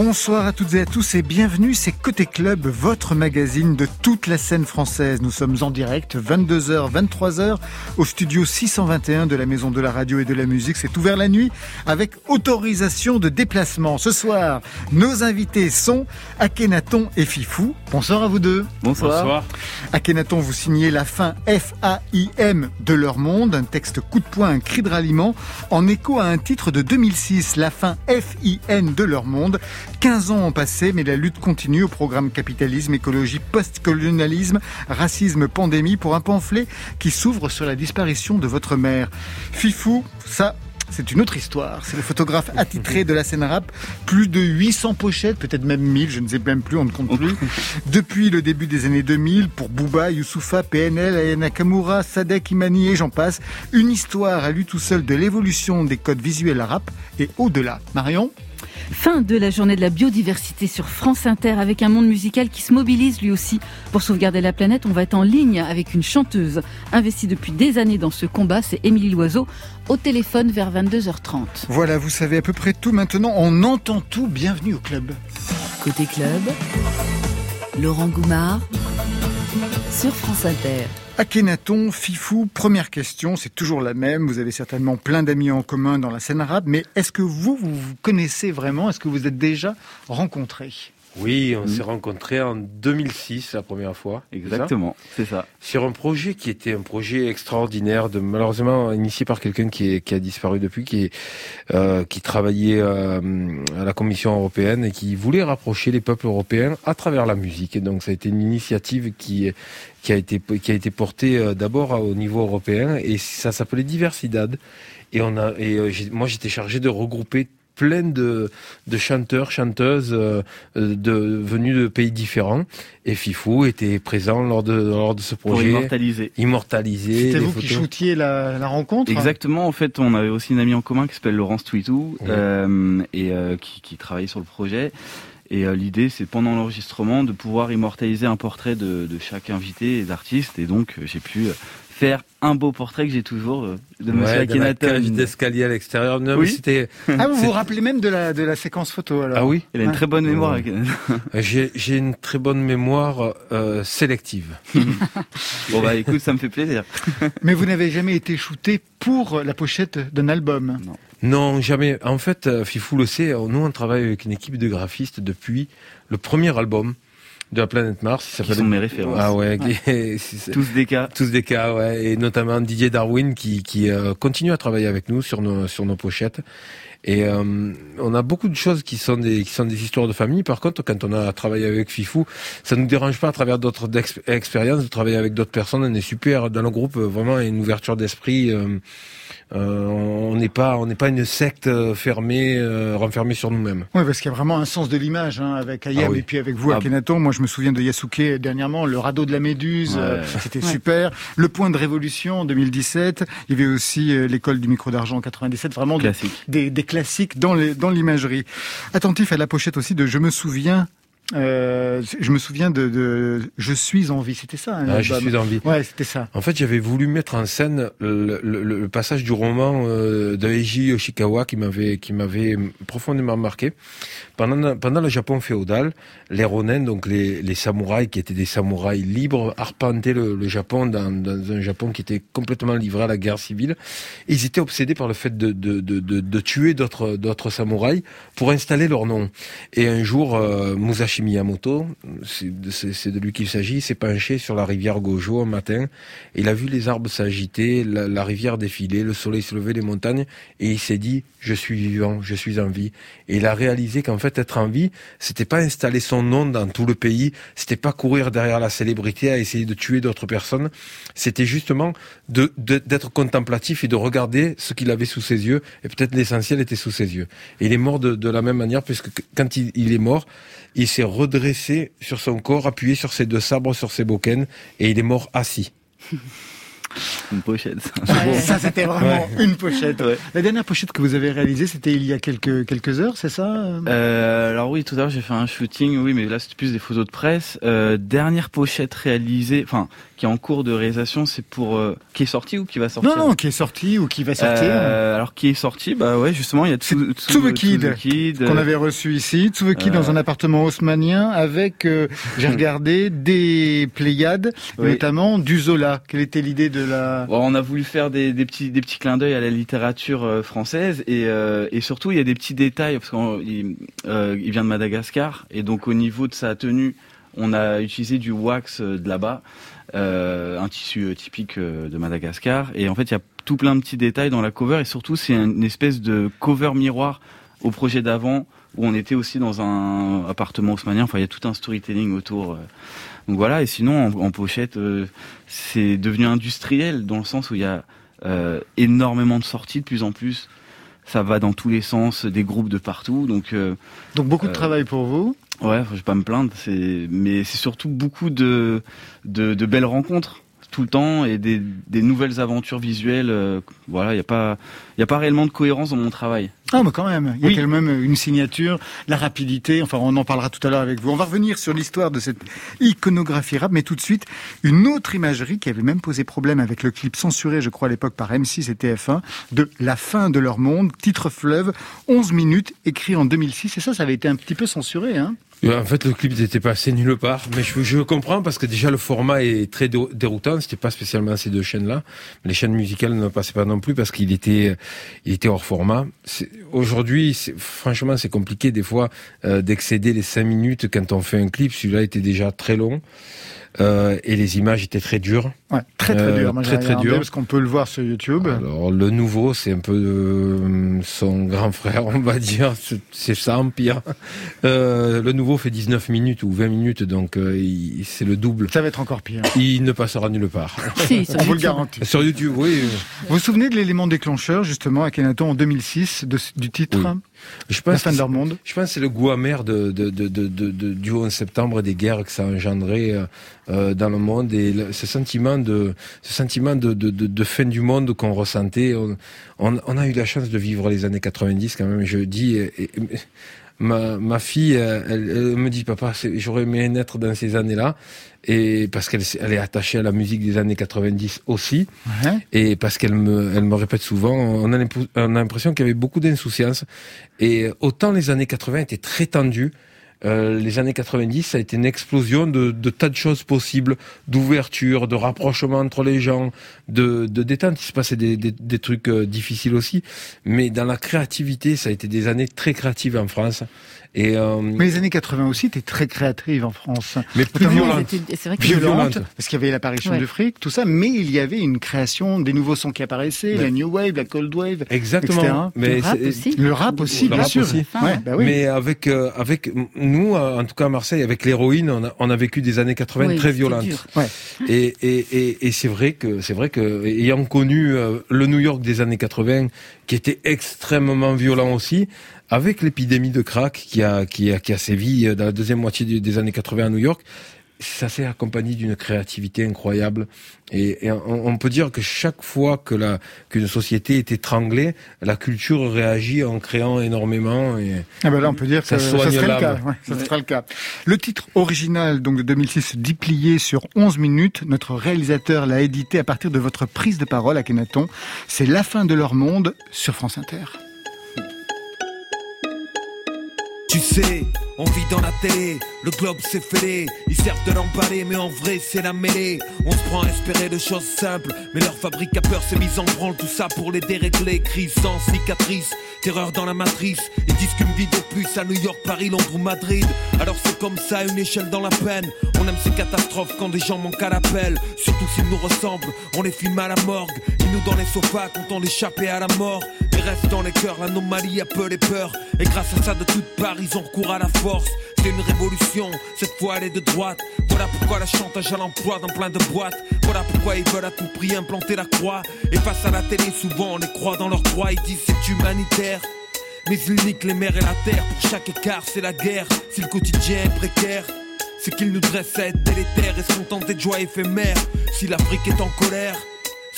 Bonsoir à toutes et à tous et bienvenue, c'est Côté Club, votre magazine de toute la scène française. Nous sommes en direct, 22h, 23h, au studio 621 de la Maison de la Radio et de la Musique. C'est ouvert la nuit avec autorisation de déplacement. Ce soir, nos invités sont Akhenaton et Fifou. Bonsoir à vous deux. Bonsoir. Bonsoir. Akhenaton, vous signez la fin F-A-I-M de leur monde, un texte coup de poing, un cri de ralliement, en écho à un titre de 2006, la fin F-I-N de leur monde. 15 ans ont passé, mais la lutte continue au programme capitalisme, écologie, post-colonialisme, racisme, pandémie pour un pamphlet qui s'ouvre sur la disparition de votre mère. Fifou, ça, c'est une autre histoire. C'est le photographe attitré de la scène rap. Plus de 800 pochettes, peut-être même 1000, je ne sais même plus, on ne compte plus. Depuis le début des années 2000, pour Booba, Youssoufa, PNL, Ayana Kamura, Sadek Imani et j'en passe. Une histoire à lui tout seul de l'évolution des codes visuels rap et au-delà. Marion? Fin de la journée de la biodiversité sur France Inter avec un monde musical qui se mobilise lui aussi pour sauvegarder la planète. On va être en ligne avec une chanteuse investie depuis des années dans ce combat, c'est Émilie Loiseau, au téléphone vers 22h30. Voilà, vous savez à peu près tout maintenant, on entend tout. Bienvenue au club. Côté club, Laurent Goumard sur France Inter. Akhenaton, Fifou, première question, c'est toujours la même. Vous avez certainement plein d'amis en commun dans la scène arabe, mais est-ce que vous, vous vous connaissez vraiment? Est-ce que vous êtes déjà rencontrés? Oui, on s'est rencontrés en 2006 la première fois. Exactement, c'est ça. Sur un projet qui était un projet extraordinaire, de malheureusement initié par quelqu'un qui, qui, a disparu depuis, qui, euh, qui travaillait euh, à la Commission européenne et qui voulait rapprocher les peuples européens à travers la musique. Et donc ça a été une initiative qui, qui a été qui a été portée euh, d'abord au niveau européen et ça s'appelait Diversidad. Et on a et moi j'étais chargé de regrouper plein de, de chanteurs, chanteuses euh, de, venus de pays différents. Et Fifou était présent lors de, lors de ce projet. Pour immortaliser. Immortaliser. C'était vous qui shootiez la, la, rencontre Exactement. En fait, on avait aussi une amie en commun qui s'appelle Laurence Twitou euh, et euh, qui, qui travaillait sur le projet. Et euh, l'idée, c'est pendant l'enregistrement de pouvoir immortaliser un portrait de, de chaque invité et d'artiste. Et donc, j'ai pu faire un beau portrait que j'ai toujours euh, de Monsieur Akhenaton. d'escalier à l'extérieur. oui. c'était. Ah, vous vous rappelez même de la de la séquence photo alors? Ah oui. Il a une très bonne mémoire. j'ai j'ai une très bonne mémoire euh, sélective. bon bah écoute, ça me fait plaisir. Mais vous n'avez jamais été shooté pour la pochette d'un album? Non. Non, jamais. En fait, euh, Fifou le sait, nous on travaille avec une équipe de graphistes depuis le premier album de la planète Mars. Ça qui sont mes références. Ah ouais, tous des cas. Tous des cas, ouais, et notamment Didier Darwin qui, qui euh, continue à travailler avec nous sur nos sur nos pochettes. Et euh, on a beaucoup de choses qui sont des qui sont des histoires de famille. Par contre, quand on a travaillé avec Fifou, ça nous dérange pas à travers d'autres expériences de travailler avec d'autres personnes. On est super dans le groupe, vraiment une ouverture d'esprit. Euh, euh, on n'est pas, on n'est pas une secte euh, fermée, euh, renfermée sur nous-mêmes. Oui, parce qu'il y a vraiment un sens de l'image hein, avec Ayam ah et puis avec vous, ah. Akhenaton. Moi, je me souviens de Yasuke dernièrement, le radeau de la Méduse, c'était super. Le point de révolution en 2017. Il y avait aussi l'école du micro d'argent en 97. Vraiment des, des, classiques dans l'imagerie. Attentif à la pochette aussi de Je me souviens euh, je me souviens de, de, Je suis en vie, c'était ça. Hein, ah, je suis en vie. Ouais, c'était ça. En fait, j'avais voulu mettre en scène le, le, le passage du roman euh, d'Eiji Yoshikawa qui m'avait qui m'avait profondément marqué. Pendant pendant le Japon féodal, les ronin, donc les, les samouraïs qui étaient des samouraïs libres, arpentaient le, Japon dans, dans, un Japon qui était complètement livré à la guerre civile. ils étaient obsédés par le fait de de, de, de, de tuer d'autres d'autres samouraïs pour installer leur nom. Et un jour, euh, Musashi Miyamoto, c'est de lui qu'il s'agit, s'est penché sur la rivière Gojo un matin. il a vu les arbres s'agiter, la, rivière défiler, le soleil se lever, les montagnes, et il s'est dit je suis vivant, je suis en vie. Et il a réalisé qu'en fait être en vie, c'était pas installer son nom dans tout le pays, c'était pas courir derrière la célébrité à essayer de tuer d'autres personnes, c'était justement de d'être contemplatif et de regarder ce qu'il avait sous ses yeux. Et peut-être l'essentiel était sous ses yeux. Et il est mort de, la même manière puisque quand il, il est mort, il s'est redressé sur son corps, appuyé sur ses deux sabres, sur ses bouquins, et il est mort assis. Une pochette. Ça, c'était vraiment une pochette. La dernière pochette que vous avez réalisée, c'était il y a quelques, quelques heures, c'est ça euh, Alors oui, tout à l'heure, j'ai fait un shooting, oui, mais là, c'était plus des photos de presse. Euh, dernière pochette réalisée, enfin, qui est en cours de réalisation, c'est pour... Euh, qui est sorti ou qui va sortir Non, non, qui est sorti ou qui va sortir. Euh, alors, qui est sorti Bah ouais, justement, il y a Tsu, Tsu, Kid, qu'on avait reçu ici. Tsu Kid dans un appartement haussmanien avec, j'ai regardé, des Pléiades, notamment du Zola. Quelle était l'idée de la... on a voulu faire des, des, petits, des petits clins d'œil à la littérature française et, et surtout, il y a des petits détails, parce qu'il il vient de Madagascar, et donc au niveau de sa tenue, on a utilisé du wax de là-bas, euh, un tissu typique de Madagascar. Et en fait, il y a tout plein de petits détails dans la cover. Et surtout, c'est une espèce de cover miroir au projet d'avant, où on était aussi dans un appartement haussmanien. Enfin, il y a tout un storytelling autour. Donc voilà. Et sinon, en, pochette, c'est devenu industriel dans le sens où il y a énormément de sorties de plus en plus ça va dans tous les sens, des groupes de partout. Donc, donc beaucoup de travail pour vous. Ouais, je vais pas me plaindre, c'est mais c'est surtout beaucoup de, de, de belles rencontres tout le temps et des, des nouvelles aventures visuelles. Euh, voilà, il n'y a pas, il a pas réellement de cohérence dans mon travail. Ah, mais quand même, il y a quand même une signature, la rapidité. Enfin, on en parlera tout à l'heure avec vous. On va revenir sur l'histoire de cette iconographie rap, mais tout de suite une autre imagerie qui avait même posé problème avec le clip censuré, je crois à l'époque par M6 et TF1, de La fin de leur monde, titre fleuve, 11 minutes, écrit en 2006. Et ça, ça avait été un petit peu censuré, hein en fait, le clip n'était passé nulle part, mais je, je, comprends parce que déjà le format est très déroutant. C'était pas spécialement ces deux chaînes-là, les chaînes musicales ne passaient pas non plus parce qu'il était, il était hors format. Aujourd'hui, franchement, c'est compliqué des fois euh, d'excéder les cinq minutes quand on fait un clip. Celui-là était déjà très long. Euh, et les images étaient très dures. Ouais, très très dures. Euh, très très dures. Parce qu'on peut le voir sur YouTube. Alors le nouveau, c'est un peu euh, son grand frère, on va dire. C'est ça en pire. Euh, le nouveau fait 19 minutes ou 20 minutes, donc euh, c'est le double. Ça va être encore pire. Il ne passera nulle part. Si, on vous le garantit. Sur YouTube, oui. Vous vous souvenez de l'élément déclencheur justement à Kenaton en 2006 de, du titre je pense, fin de leur monde. Je pense que c'est le goût amer de, de, de, de, du 11 septembre et des guerres que ça a engendré euh, euh dans le monde et ce sentiment de ce sentiment de, de, de, fin du monde qu'on ressentait. On, on, a eu la chance de vivre les années 90 quand même. Je dis. Et, ma, ma fille, elle, elle, me dit papa, j'aurais aimé naître dans ces années-là. Et parce qu'elle elle est attachée à la musique des années 90 aussi, ouais. et parce qu'elle me, elle me répète souvent, on a l'impression qu'il y avait beaucoup d'insouciance, et autant les années 80 étaient très tendues, euh, les années 90, ça a été une explosion de, de tas de choses possibles, d'ouverture, de rapprochement entre les gens, de, de détente. Il se passait des, des, des trucs euh, difficiles aussi, mais dans la créativité, ça a été des années très créatives en France. Et euh, mais les années 80 aussi étaient très créatives en France. Mais plus violentes. C'est vrai que violente, parce qu'il y avait l'apparition ouais. du fric, tout ça, mais il y avait une création des nouveaux sons qui apparaissaient, la new wave, la cold wave, exactement. Mais le rap aussi. Le rap aussi, le bien rap sûr. Aussi. Ouais, bah oui. Mais avec euh, avec nous, en tout cas à Marseille, avec l'héroïne, on a, on a vécu des années 80 oui, très violentes. Ouais. Et et et, et c'est vrai que c'est vrai que ayant connu euh, le New York des années 80, qui était extrêmement violent aussi avec l'épidémie de crack qui a, qui a, qui a sévi dans la deuxième moitié des années 80 à New York, ça s'est accompagné d'une créativité incroyable. Et, et on, on, peut dire que chaque fois que la qu'une société est étranglée, la culture réagit en créant énormément. Et ah ben là, on peut dire ça que ça serait le cas. Ouais, ça ouais. sera le cas. Le titre original donc de 2006, déplié sur 11 minutes, notre réalisateur l'a édité à partir de votre prise de parole à Kenaton. C'est la fin de leur monde sur France Inter. Tu sais, on vit dans la télé, le globe s'est fêlé, ils servent de l'emballer, mais en vrai c'est la mêlée. On se prend à espérer de choses simples, mais leur fabrique à peur s'est mise en branle, tout ça pour les dérégler. Crise sans cicatrice, terreur dans la matrice. Ils disent qu'une vie de plus à New York, Paris, Londres ou Madrid. Alors c'est comme ça, une échelle dans la peine. On aime ces catastrophes quand des gens manquent à l'appel, surtout s'ils nous ressemblent. On les filme à la morgue, nous dans les sofas, content d'échapper à la mort. Mais reste dans les cœurs, l'anomalie a peu les peurs. Et grâce à ça, de toutes parts, ils ont recours à la force. C'est une révolution, cette fois elle est de droite. Voilà pourquoi la chantage à l'emploi dans plein de boîtes. Voilà pourquoi ils veulent à tout prix implanter la croix. Et face à la télé, souvent on les croit dans leur croix. Ils disent c'est humanitaire. Mais ils niquent les mers et la terre. Pour chaque écart, c'est la guerre. Si le quotidien est précaire, c'est qu'ils nous dressent à être délétères et sont tentés de joie éphémère. Si l'Afrique est en colère,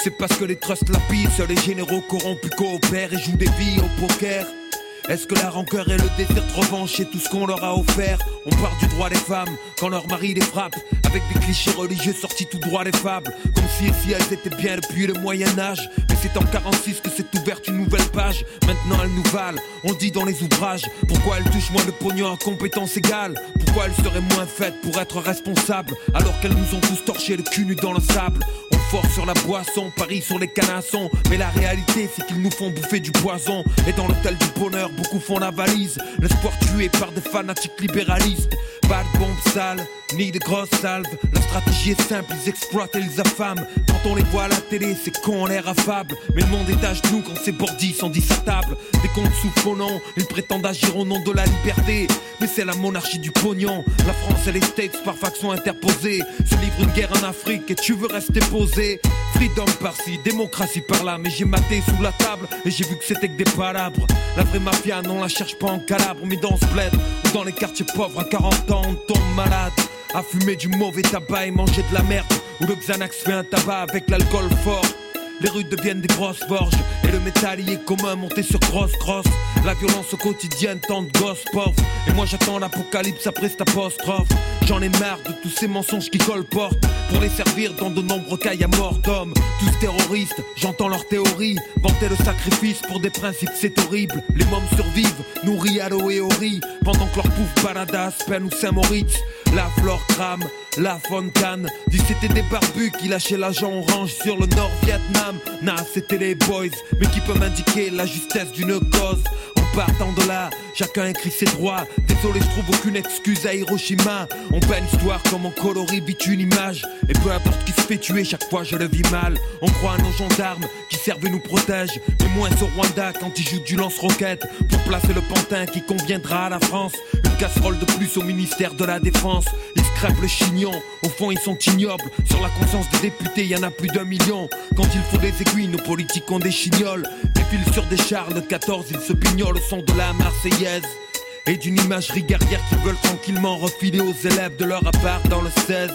C'est parce que les trusts lapident, seuls les généraux corrompus coopèrent et jouent des vies au poker. Est-ce que la rancœur et le désir de revanche tout ce qu'on leur a offert? On part du droit des femmes quand leur mari les frappe Avec des clichés religieux sortis tout droit des fables. Comme si elles étaient bien depuis le Moyen-Âge Mais c'est en 46 que s'est ouverte une nouvelle page. Maintenant elles nous valent, on dit dans les ouvrages Pourquoi elles touchent moins de pognon à compétences égales? Pourquoi elles seraient moins faites pour être responsables Alors qu'elles nous ont tous torché le cul nu dans le sable? Fort sur la boisson, Paris sur les canassons. Mais la réalité, c'est qu'ils nous font bouffer du poison. Et dans l'hôtel du bonheur, beaucoup font la valise. L'espoir tué par des fanatiques libéralistes. Pas de bombes sales, ni de grosses salves. La stratégie est simple, ils exploitent et ils affament. Quand on les voit à la télé, c'est con, on l'air affable. Mais le monde est à genoux quand ces bordis sont dit. Des comptes sous nom, ils prétendent agir au nom de la liberté. Mais c'est la monarchie du pognon. La France et les States par faction interposée se livrent une guerre en Afrique et tu veux rester posé. Freedom par-ci, démocratie par-là. Mais j'ai maté sous la table et j'ai vu que c'était que des palabres. La vraie mafia, non, la cherche pas en calabre, mais dans ce bled ou dans les quartiers pauvres à 40 ans, on tombe malade. À fumer du mauvais tabac et manger de la merde. Où le Xanax fait un tabac avec l'alcool fort. Les rues deviennent des grosses forges. Et le métal y est commun monté sur grosse crosse La violence au quotidien tant de gosses Et moi j'attends l'apocalypse après cette apostrophe. J'en ai marre de tous ces mensonges qui colportent Pour les servir dans de nombreux cas à mort d'hommes. Tous terroristes, j'entends leurs théories Vanter le sacrifice pour des principes c'est horrible. Les mômes survivent, nourris à l'eau et au riz Pendant que leur pouf baladas, peine ou Saint-Moritz La flore crame, la fontaine Dit c'était des barbus qui lâchaient l'agent orange sur le Nord-Vietnam Nah, c'était les boys, mais qui peut m'indiquer la justesse d'une cause partant de là, chacun écrit ses droits. Désolé, je trouve aucune excuse à Hiroshima. On peint l'histoire comme on colorie vite une image. Et peu importe qui se fait tuer, chaque fois je le vis mal. On croit à nos gendarmes qui servent et nous protègent. Mais moins au Rwanda quand ils jouent du lance-roquette. Pour placer le pantin qui conviendra à la France. Une casserole de plus au ministère de la Défense. Ils scrapent le chignon, au fond ils sont ignobles. Sur la conscience des députés, y en a plus d'un million. Quand il faut des aiguilles, nos politiques ont des chignoles Sur des chars, le 14, ils se pignolent au son de la Marseillaise et d'une imagerie guerrière qui veulent tranquillement refiler aux élèves de leur appart dans le 16.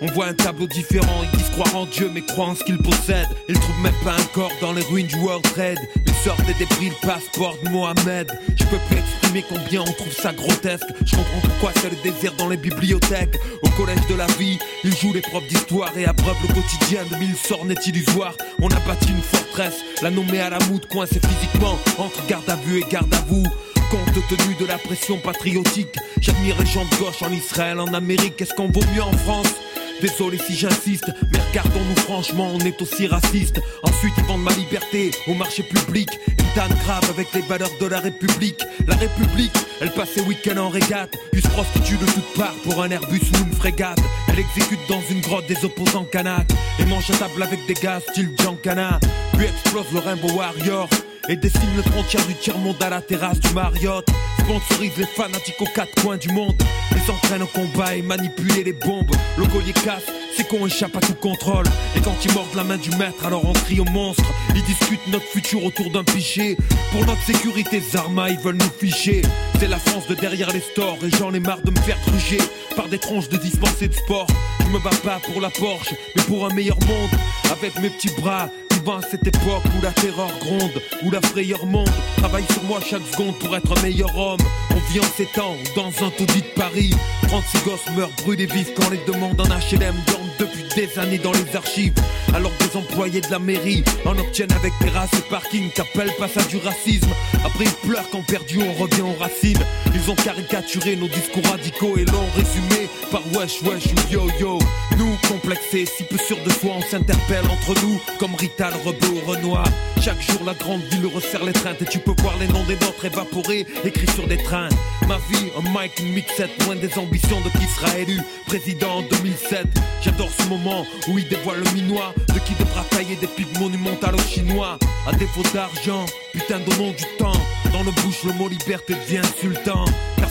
On voit un tableau différent, ils disent croire en Dieu mais croient en ce qu'ils possèdent. Ils trouvent même pas un corps dans les ruines du World Trade. Ils sortent des débris, le passeport de Mohamed. Je peux plus exprimer combien on trouve ça grotesque? Je comprends pourquoi c'est le désir dans les bibliothèques. Au collège de la vie, ils jouent les profs d'histoire et abreuvent le quotidien de mille sornettes illusoires. On a bâti une forteresse, la nommée à la moute, coincée physiquement entre garde à vue et garde à vous. Compte tenu de la pression patriotique, j'admire les gens de gauche en Israël, en Amérique. Est-ce qu'on vaut mieux en France? Désolé si j'insiste, mais regardons-nous franchement, on est aussi raciste. Ensuite, ils vendent ma liberté au marché public. Une tanne grave avec les valeurs de la République. La République, elle passe ses week-ends en régate. Puis se prostitue de toutes parts pour un Airbus ou une frégate. Elle exécute dans une grotte des opposants canaques. Et mange à table avec des gars style Giancana. Puis explose le Rainbow Warrior. Et dessine le frontière du tiers-monde à la terrasse du Marriott. Sponsorise les fanatiques aux quatre coins du monde. Les entraîne au combat et manipuler les bombes. Le collier casse, c'est qu'on échappe à tout contrôle. Et quand ils mordent la main du maître, alors on crie au monstre. Ils discutent notre futur autour d'un pichet. Pour notre sécurité, Zarma, ils veulent nous ficher. C'est la France de derrière les stores et j'en ai marre de me faire truger par des tronches de dispensés de sport. Je me bats pas pour la Porsche, mais pour un meilleur monde. Avec mes petits bras, à cette époque où la terreur gronde, où la frayeur monte. Travaille sur moi chaque seconde pour être un meilleur homme. On vit en ces temps dans un taudis de Paris. 36 gosses meurent brûlés vifs quand les demandes en HLM dorment depuis des années dans les archives. Alors des employés de la mairie en obtiennent avec terrasse et parking. T'appelles pas ça du racisme. Après ils pleurent quand perdu on revient aux racines. Ils ont caricaturé nos discours radicaux et l'ont résumé par wesh wesh ou yo yo. Nous complexés, si peu sûrs de soi, on s'interpelle entre nous comme Rital, Rebeu ou Renoir. Chaque jour la grande ville resserre les trains et tu peux voir les noms des nôtres évaporés écrits sur des trains. Ma vie, un mic, une mixette, loin des ambitions de qui sera élu président en 2007. J'adore ce moment où il dévoile le minois de qui devra tailler des pics monumentales aux Chinois. À défaut d'argent, putain donnons du temps. Dans nos bouches, le mot liberté devient insultant.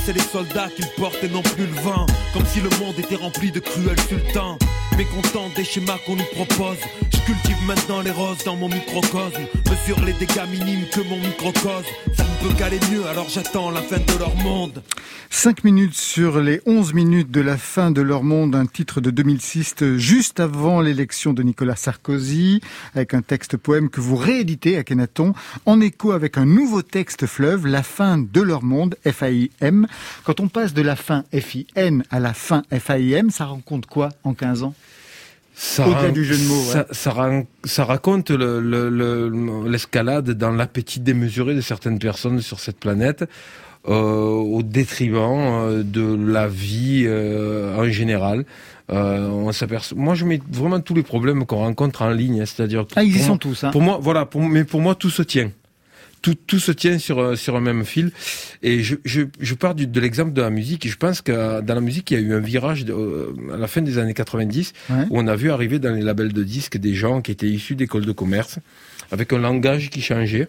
C'est les soldats qu'ils portent et non plus le vent. Comme si le monde était rempli de cruels sultans. Mécontent des schémas qu'on nous propose. Je Je cultive maintenant les roses dans mon microcosme. Mesure les dégâts minimes que mon microcosme. Ça ne peut qu'aller mieux, alors j'attends la fin de leur monde. 5 minutes sur les 11 minutes de la fin de leur monde, un titre de 2006, juste avant l'élection de Nicolas Sarkozy, avec un texte poème que vous rééditez à Kenaton, en écho avec un nouveau texte fleuve, La fin de leur monde, F-A-I-M. Quand on passe de la fin F-I-N à la fin F-A-I-M, ça rencontre quoi en 15 ans? Ça, du jeu de mots, ça, ça, ran- ça raconte le- le- le- l'escalade dans l'appétit démesuré de certaines personnes sur cette planète, euh, au détriment euh, de la vie euh, en général. Euh, on s'aperçoit. Moi, je mets vraiment tous les problèmes qu'on rencontre en ligne, hein, c'est-à-dire. Ah, ils y sont tous. Hein. Pour moi, voilà. Pour, mais pour moi, tout se tient. Tout, tout se tient sur euh, sur un même fil. Et je, je, je pars du, de l'exemple de la musique. Je pense que dans la musique, il y a eu un virage de- euh, à la fin des années 90 Ouais. où on a vu arriver dans les labels de disques des gens qui étaient issus d'écoles de commerce, avec un langage qui changeait,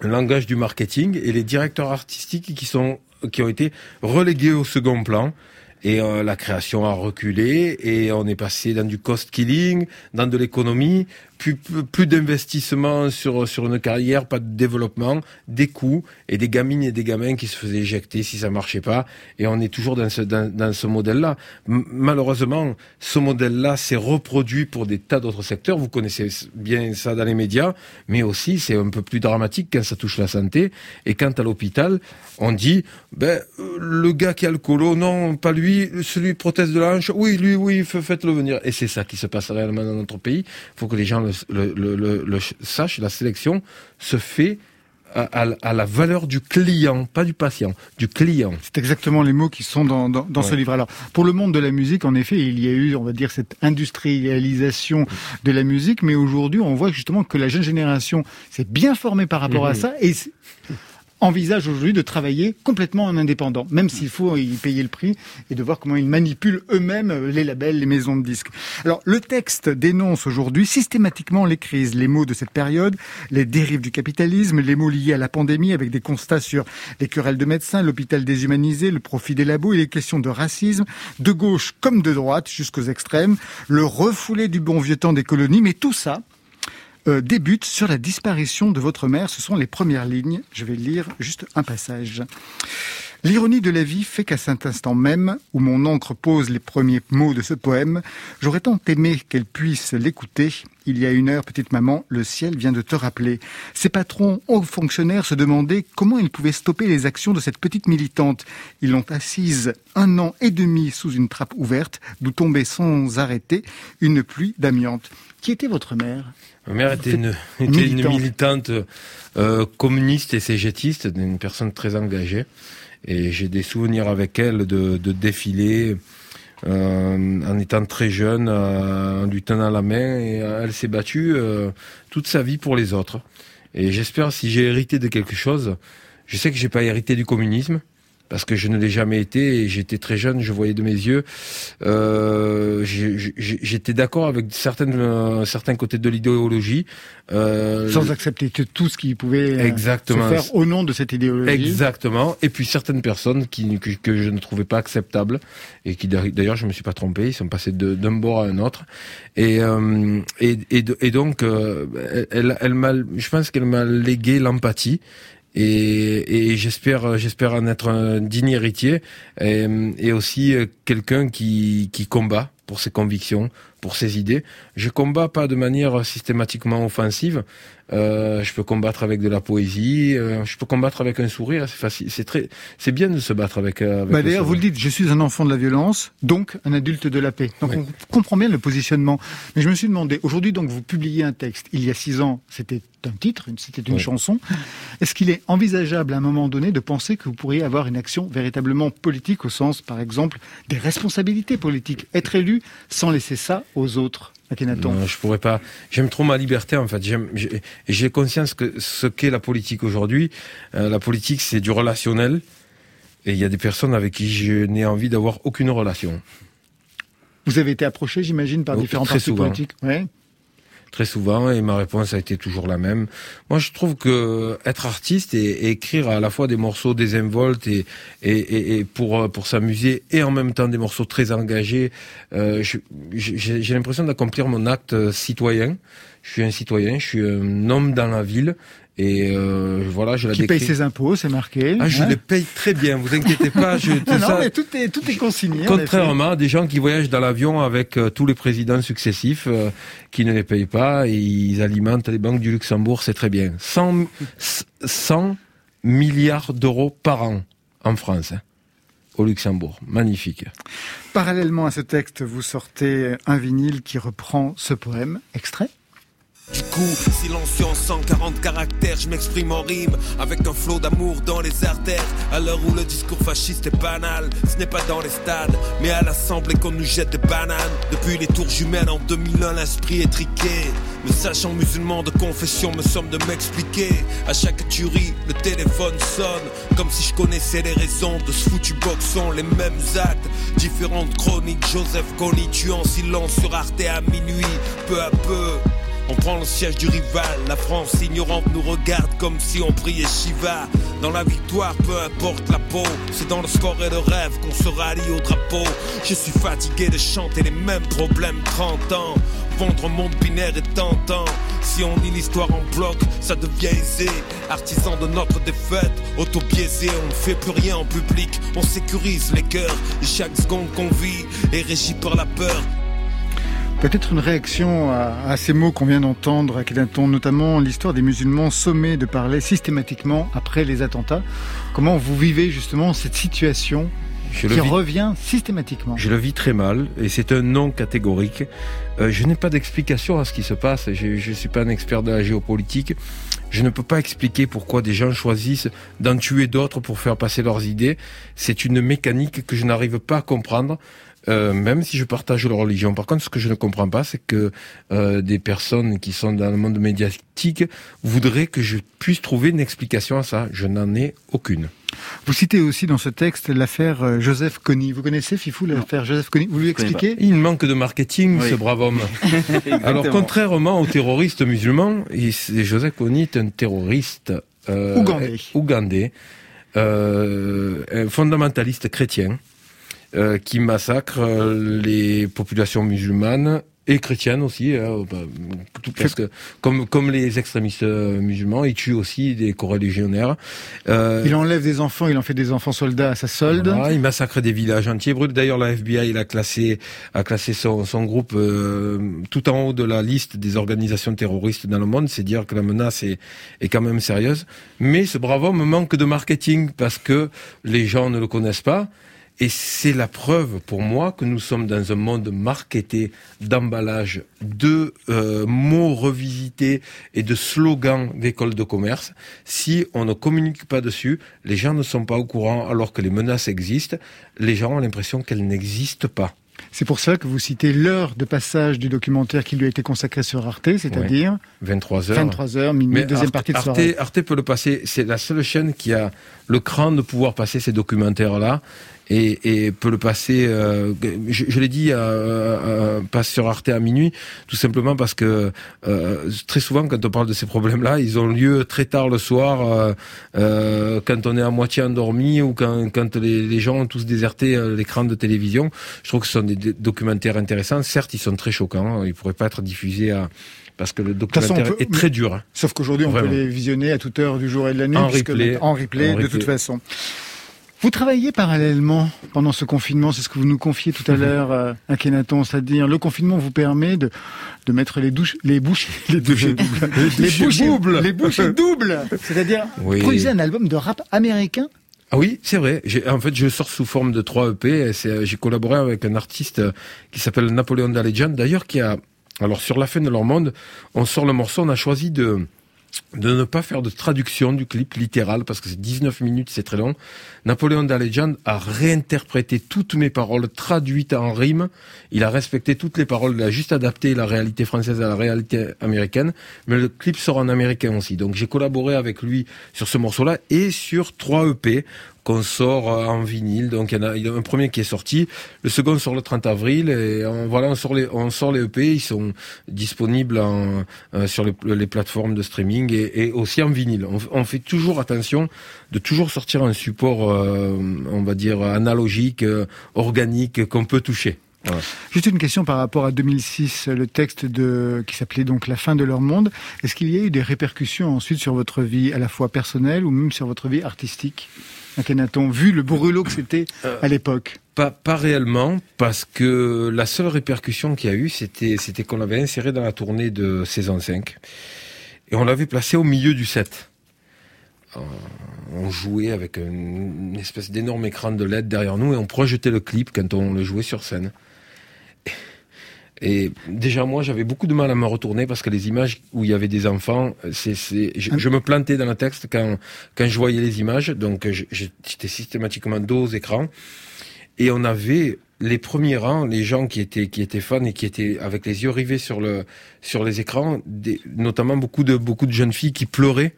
un langage du marketing, et les directeurs artistiques qui sont qui ont été relégués au second plan. Et euh, la création a reculé et on est passé dans du cost killing, dans de l'économie, plus, plus, d'investissement sur sur une carrière, pas de développement, des coûts et des gamines et des gamins qui se faisaient éjecter si ça marchait pas. Et on est toujours dans ce dans, ce modèle-là. Malheureusement, ce modèle-là s'est reproduit pour des tas d'autres secteurs. Vous connaissez bien ça dans les médias, mais aussi c'est un peu plus dramatique quand ça touche la santé. Et quand à l'hôpital, on dit, ben le gars qui a le colo, non, pas lui, celui prothèse de la hanche, oui, lui, oui, faites-le venir. Et c'est ça qui se passe réellement dans notre pays. Faut que les gens le, le, le- le sachent. La sélection se fait à, à- à la valeur du client, pas du patient, du client. C'est exactement les mots qui sont dans, dans, dans ce livre. Alors, pour le monde de la musique, en effet, il y a eu, on va dire, cette industrialisation de la musique, mais aujourd'hui, on voit justement que la jeune génération s'est bien formée par rapport à Mhm. ça et envisage aujourd'hui de travailler complètement en indépendant, même s'il faut y payer le prix et de voir comment ils manipulent eux-mêmes les labels, les maisons de disques. Alors, le texte dénonce aujourd'hui systématiquement les crises, les maux de cette période, les dérives du capitalisme, les maux liés à la pandémie avec des constats sur les querelles de médecins, l'hôpital déshumanisé, le profit des labos et les questions de racisme, de gauche comme de droite jusqu'aux extrêmes, le refoulé du bon vieux temps des colonies, mais tout ça, euh, débute sur la disparition de votre mère. Ce sont les premières lignes. Je vais lire juste un passage. L'ironie de la vie fait qu'à cet instant même, où mon encre pose les premiers mots de ce poème, j'aurais tant aimé qu'elle puisse l'écouter. Il y a une heure, petite maman, le ciel vient de te rappeler. Ces patrons, hauts fonctionnaires, se demandaient comment ils pouvaient stopper les actions de cette petite militante. Ils l'ont assise un an et demi sous une trappe ouverte, d'où tombait sans arrêter une pluie d'amiante. Qui était votre mère? Ma mère était une, était une Militante. militante euh, communiste et cégétiste, une personne très engagée. Et j'ai des souvenirs avec elle de, de défiler euh, en étant très jeune, euh, en lui tenant la main. Et euh, elle s'est battue euh, toute sa vie pour les autres. Et j'espère, si j'ai hérité de quelque chose, je sais que j'ai pas hérité du communisme. Parce que je ne l'ai jamais été et j'étais très jeune, je voyais de mes yeux. Euh, j'étais d'accord avec certaines, euh, certains côtés de l'idéologie. Euh, Sans accepter tout ce qui pouvait euh, Exactement. se faire au nom de cette idéologie. Exactement. Et puis certaines personnes qui, que, que je ne trouvais pas acceptables et qui d'ailleurs je me suis pas trompé, ils sont passés d'un bord à un autre. Et euh, et, et, et donc elle, elle m'a, je pense qu'elle m'a légué l'empathie. Et, et j'espère, j'espère en être un digne héritier et, et aussi euh, quelqu'un qui, qui combat pour ses convictions, pour ses idées. Je combats pas de manière systématiquement offensive. Euh, je peux combattre avec de la poésie. euh, je peux combattre avec un sourire. C'est facile. C'est très. C'est bien de se battre avec. euh, avec Bah le D'ailleurs, vous le dites, je suis un enfant de la violence, donc un adulte de la paix. Donc Oui. on comprend bien le positionnement. Mais je me suis demandé, aujourd'hui, donc vous publiez un texte. Il y a six ans, c'était un titre, c'était une Oui. chanson. Est-ce qu'il est envisageable à un moment donné de penser que vous pourriez avoir une action véritablement politique au sens, par exemple, des responsabilités politiques, être élu sans laisser ça aux autres Non, je pourrais pas. J'aime trop ma liberté en fait. J'ai- conscience que ce qu'est la politique aujourd'hui, euh, la politique c'est du relationnel. Et il y a des personnes avec qui je n'ai envie d'avoir aucune relation. Vous avez été approché, j'imagine, par Oh, différents partis souvent. politiques. Ouais. Très souvent et ma réponse a été toujours la même. Moi, je trouve que être artiste et, écrire à la fois des morceaux désinvoltes et, et, et pour pour s'amuser et en même temps des morceaux très engagés, euh, j'ai l'impression d'accomplir mon acte citoyen. Je suis un citoyen, je suis un homme dans la ville et euh, voilà, je la Qui paye ses impôts, c'est marqué. Ah, je hein les paye très bien, vous inquiétez pas. Je, non, non, mais tout est, tout est consigné. Contrairement à des gens qui voyagent dans l'avion avec euh, tous les présidents successifs, euh, qui ne les payent pas, et ils alimentent les banques du Luxembourg, c'est très bien. 100, 100 milliards d'euros par an en France. Hein, au Luxembourg. Magnifique. Parallèlement à ce texte, vous sortez un vinyle qui reprend ce poème. Extrait du coup, silencieux en 140 caractères, je m'exprime en rime avec un flot d'amour dans les artères. À l'heure où le discours fasciste est banal, ce n'est pas dans les stades, mais à l'assemblée qu'on nous jette des bananes. Depuis les tours jumelles en 2001, l'esprit est triqué. Me sachant musulman de confession, me somme de m'expliquer. À chaque tuerie, le téléphone sonne, comme si je connaissais les raisons de ce foutu boxon. Les mêmes actes, différentes chroniques. Joseph Kony tue en silence sur Arte à minuit, peu à peu. On prend le siège du rival, la France ignorante nous regarde comme si on priait Shiva. Dans la victoire, peu importe la peau, c'est dans le sport et le rêve qu'on se rallie au drapeau. Je suis fatigué de chanter les mêmes problèmes 30 ans. Vendre un monde binaire est tentant. Si on lit l'histoire en bloc, ça devient aisé. Artisan de notre défaite, auto-biaisé, on ne fait plus rien en public. On sécurise les cœurs et chaque seconde qu'on vit est régi par la peur. Peut-être une réaction à, ces mots qu'on vient d'entendre à Kedaton, notamment l'histoire des musulmans sommés de parler systématiquement après les attentats. Comment vous vivez justement cette situation qui revient systématiquement? Je le vis très mal et c'est un non catégorique. Euh, je n'ai pas d'explication à ce qui se passe. Je ne suis pas un expert de la géopolitique. Je ne peux pas expliquer pourquoi des gens choisissent d'en tuer d'autres pour faire passer leurs idées. C'est une mécanique que je n'arrive pas à comprendre. Euh, même si je partage leur religion. Par contre, ce que je ne comprends pas, c'est que euh, des personnes qui sont dans le monde médiatique voudraient que je puisse trouver une explication à ça. Je n'en ai aucune. Vous citez aussi dans ce texte l'affaire euh, Joseph Kony. Vous connaissez, Fifou, l'affaire Joseph Kony Vous lui expliquez Il manque de marketing, ce brave homme. Alors, contrairement aux terroristes musulmans, Joseph Kony est un terroriste euh, ougandais, ougandais euh, un fondamentaliste chrétien euh, qui massacre euh, les populations musulmanes et chrétiennes aussi, hein, bah, tout, presque, comme comme les extrémistes euh, musulmans, il tue aussi des coreligionnaires. Euh, il enlève des enfants, il en fait des enfants soldats à sa solde. il massacre des villages entiers. D'ailleurs, la FBI il a classé a classé son, son groupe tout en haut de la liste des organisations terroristes dans le monde. C'est dire que la menace est est quand même sérieuse. Mais ce brave homme manque de marketing parce que les gens ne le connaissent pas. Et c'est la preuve pour moi que nous sommes dans un monde marketé d'emballage, de euh, mots revisités et de slogans d'écoles de commerce. Si on ne communique pas dessus, les gens ne sont pas au courant alors que les menaces existent. Les gens ont l'impression qu'elles n'existent pas. C'est pour ça que vous citez l'heure de passage du documentaire qui lui a été consacré sur Arte, c'est-à-dire 23 heures. 23 heures, minuit, deuxième partie de Arte, soirée. Arte peut le passer. C'est la seule chaîne qui a le cran de pouvoir passer ces documentaires-là et, et peut le passer. Euh, je, je l'ai dit, euh, euh, passe sur Arte à minuit, tout simplement parce que euh, très souvent, quand on parle de ces problèmes-là, ils ont lieu très tard le soir, euh, euh, quand on est à moitié endormi ou quand, quand les, les gens ont tous déserté l'écran de télévision. Je trouve que ce sont des, documentaires intéressants. Certes, ils sont très choquants. Ils pourraient pas être diffusés à parce que le documentaire est très dur. Hein. Sauf qu'aujourd'hui, on peut les visionner à toute heure du jour et de la nuit, en replay, en replay, de toute façon. Vous travaillez parallèlement pendant ce confinement, c'est ce que vous nous confiez tout à mhm. l'heure euh, à Kenaton, c'est-à-dire le confinement vous permet de, de mettre les douches, les bouches, les douches doubles, les, bouches doubles, les bouches doubles, c'est-à-dire oui. produisez un album de rap américain. Ah oui, c'est vrai. En fait, je sors sous forme de 3 EP. J'ai collaboré avec un artiste qui s'appelle Napoléon Legend, d'ailleurs, qui a... Alors, sur la fin de leur monde, on sort le morceau, on a choisi de de ne pas faire de traduction du clip littéral parce que c'est 19 minutes, c'est très long. Napoléon da Legend a réinterprété toutes mes paroles traduites en rime. Il a respecté toutes les paroles, il a juste adapté la réalité française à la réalité américaine. Mais le clip sort en américain aussi. Donc j'ai collaboré avec lui sur ce morceau-là et sur 3 EP qu'on sort en vinyle. Donc il y en a, y a un premier qui est sorti, le second sort le 30 avril et on, voilà on sort les on sort les EP, ils sont disponibles en, sur les, plateformes de streaming et, aussi en vinyle. On, fait toujours attention de toujours sortir un support, on va dire analogique, organique qu'on peut toucher. Juste une question par rapport à 2006, le texte de, qui s'appelait donc La fin de leur monde. Est-ce qu'il y a eu des répercussions ensuite sur votre vie à la fois personnelle ou même sur votre vie artistique? Akhenaton, vu le brûlot que c'était euh, à l'époque pas, pas réellement, parce que la seule répercussion qu'il y a eu, c'était, c'était qu'on l'avait inséré dans la tournée de saison 5. Et on l'avait placé au milieu du set. On jouait avec une espèce d'énorme écran de LED derrière nous et on projetait le clip quand on le jouait sur scène. Et déjà moi j'avais beaucoup de mal à me retourner parce que les images où il y avait des enfants, c'est, c'est, je, me plantais dans le texte quand quand je voyais les images, donc j'étais systématiquement dos aux écrans. Et on avait les premiers rangs, les gens qui étaient qui étaient fans et qui étaient avec les yeux rivés sur le sur les écrans, des, notamment beaucoup de beaucoup de jeunes filles qui pleuraient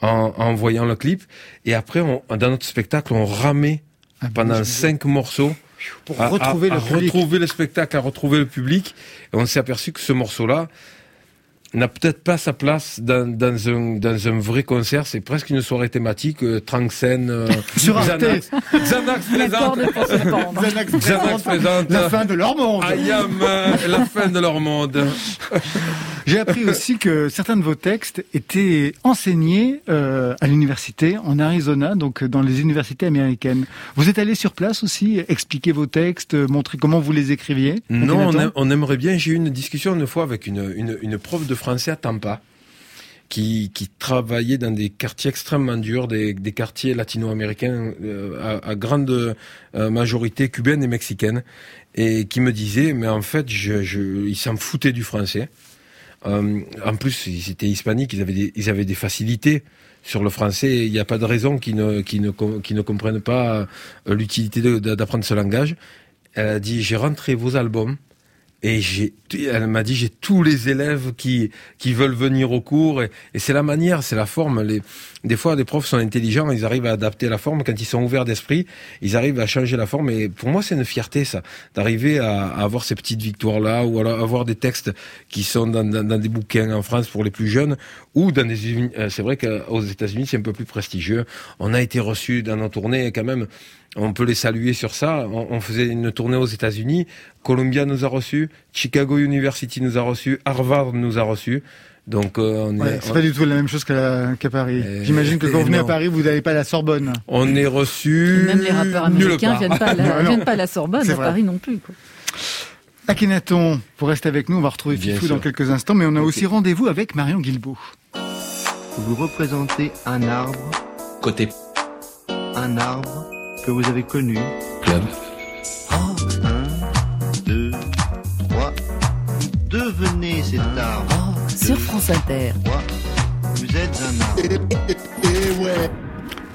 en, en voyant le clip. Et après on, dans notre spectacle on ramait ah, pendant cinq morceaux pour retrouver, le, retrouver le spectacle, à retrouver le public. Et on s'est aperçu que ce morceau-là, n'a peut-être pas sa place dans, dans, un, dans un vrai concert. C'est presque une soirée thématique, euh, Tranxen, euh, Sur Xanax, Xanax présente. Xanax présente. La fin de leur monde. Ayam, euh, la fin de leur monde. J'ai appris aussi que certains de vos textes étaient enseignés euh, à l'université en Arizona, donc dans les universités américaines. Vous êtes allé sur place aussi, expliquer vos textes, montrer comment vous les écriviez? Non, on, on, aimerait bien. J'ai eu une discussion une fois avec une, une, une prof de français à Tampa. Qui, qui travaillait dans des quartiers extrêmement durs, des, des quartiers latino-américains euh, à, grande euh, majorité cubaine et mexicaine, et qui me disait, mais en fait, je, je, ils s'en foutaient du français. Euh, en plus, ils étaient hispaniques, ils avaient des, ils avaient des facilités sur le français. Il n'y a pas de raison qu'ils ne, ne, qu'ils ne comprennent pas l'utilité d'apprendre ce langage. Elle a dit, j'ai rentré vos albums et j'ai, elle m'a dit, j'ai tous les élèves qui qui veulent venir au cours et, et c'est la manière, c'est la forme. Les, des fois, des profs sont intelligents, ils arrivent à adapter la forme quand ils sont ouverts d'esprit, ils arrivent à changer la forme. Et pour moi, c'est une fierté ça, d'arriver à, à, avoir ces petites victoires là, ou alors avoir des textes qui sont dans, dans, dans des bouquins en France pour les plus jeunes, ou dans des. Euh, c'est vrai qu'aux États-Unis, c'est un peu plus prestigieux. On a été reçus dans nos tournées quand même on peut les saluer sur ça. On, faisait une tournée aux États-Unis. Columbia nous a reçus, Chicago University nous a reçus, Harvard nous a reçus. Donc euh, on c'est pas du tout la même chose qu'à, Paris. J'imagine que quand vous venez à Paris, vous n'avez pas la Sorbonne. On est reçu. Même les rappeurs américains ne viennent pas, à la, viennent pas à la Sorbonne, à Paris non plus. Quoi. Akhenaton, pour rester avec nous, on va retrouver Fifou dans quelques instants, mais on a aussi rendez-vous avec Marion Guilbault. Vous représentez un arbre. Côté. Un arbre que vous avez connu. Club. Oh, un, deux, trois. Devenez cet arbre. Oh, sur France Inter. Trois. Vous êtes un arbre. Et ouais.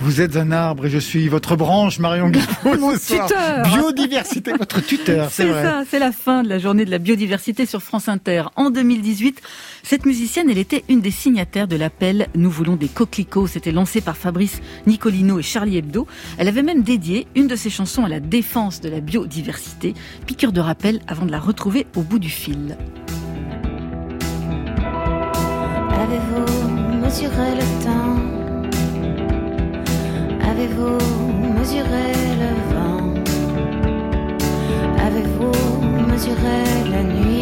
Vous êtes un arbre et je suis votre branche, Marion Guilbault. Mon tuteur. Biodiversité, votre tuteur, c'est vrai. C'est ça, c'est la fin de la journée de la biodiversité sur France Inter. En 2018, cette musicienne, elle était une des signataires de l'appel Nous voulons des coquelicots. C'était lancé par Fabrice Nicolino et Charlie Hebdo. Elle avait même dédié une de ses chansons à la défense de la biodiversité. Piqûre de rappel avant de la retrouver au bout du fil. Avez-vous mesuré le temps Avez-vous mesuré le vent? Avez-vous mesuré la nuit?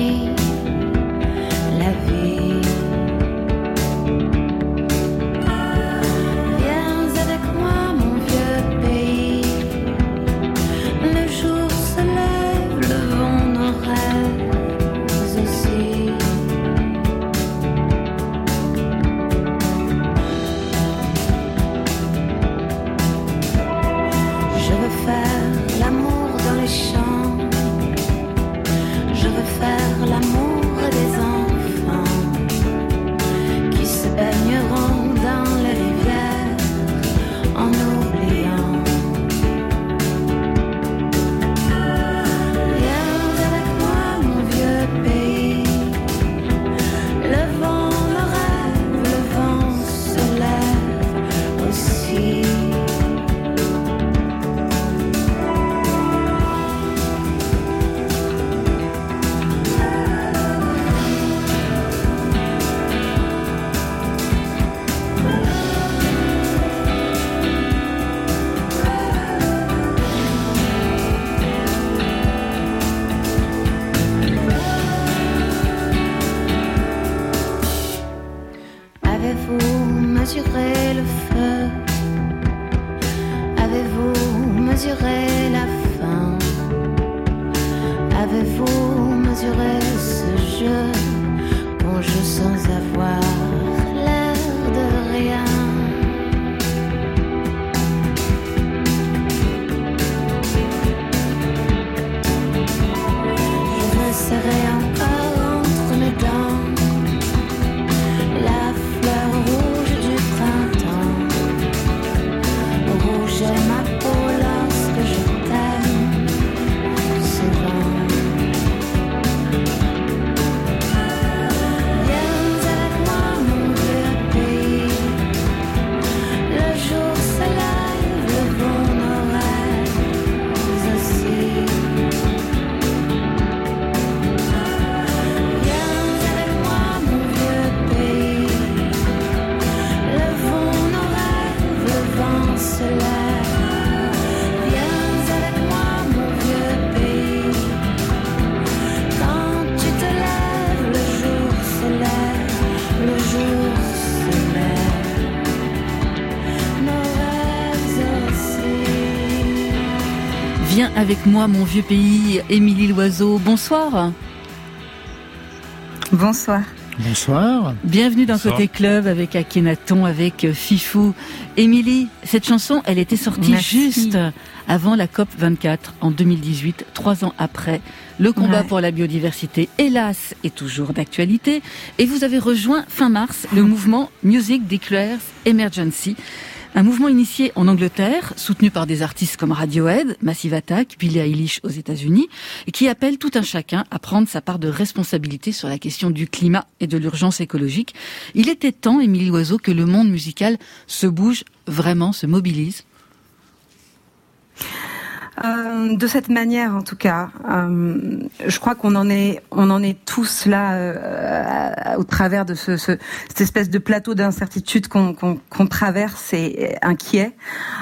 Avec moi, mon vieux pays, Émilie Loiseau. Bonsoir. Bonsoir. Bonsoir. Bienvenue dans Bonsoir. Côté Club avec Akhenaton, avec euh, Fifou. Émilie, cette chanson, elle était sortie Merci. juste avant la COP 24 en 2018, trois ans après. Le combat Ouais. pour la biodiversité, hélas, est toujours d'actualité. Et vous avez rejoint fin mars le mouvement Music Declares Emergency. Un mouvement initié en Angleterre, soutenu par des artistes comme Radiohead, Massive Attack, Billie Eilish aux États-Unis, et qui appelle tout un chacun à prendre sa part de responsabilité sur la question du climat et de l'urgence écologique. Il était temps, Émilie Loiseau, que le monde musical se bouge vraiment, se mobilise. Euh, de cette manière, en tout cas, euh, je crois qu'on en est, on en est tous là euh, au travers de ce, ce- cette espèce de plateau d'incertitude qu'on traverse et inquiet,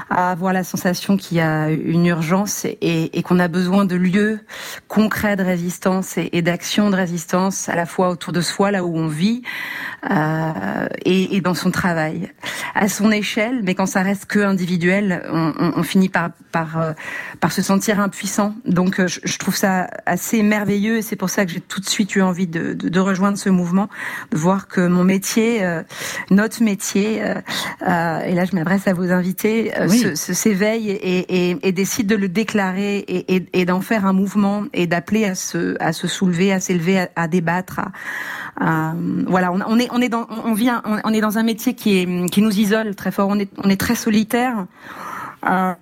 à avoir la sensation qu'il y a une urgence et, et qu'on a besoin de lieux concrets de résistance et, et d'action de résistance à la fois autour de soi, là où on vit, euh, et, et dans son travail, à son échelle. Mais quand ça reste que individuel, on, on- on finit par par euh, par se sentir impuissant. Donc euh, je, je trouve ça assez merveilleux et c'est pour ça que j'ai tout de suite eu envie de, de, de rejoindre ce mouvement, de voir que mon métier, euh, notre métier, euh, et là je m'adresse à vos invités, euh, Oui. se- s'éveille et, et, et décide de le déclarer et, et, d'en faire un mouvement et d'appeler à se, à se soulever, à s'élever, à, à débattre. À- voilà, on, est, on est dans, on vient, on, est dans un métier qui est, qui nous isole très fort. On est, on est très solitaire. Euh,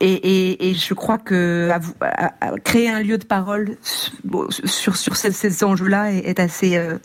et, et, et je crois que à à- à créer un lieu de parole sur sur, sur ces, ces enjeux-là est, est assez euh,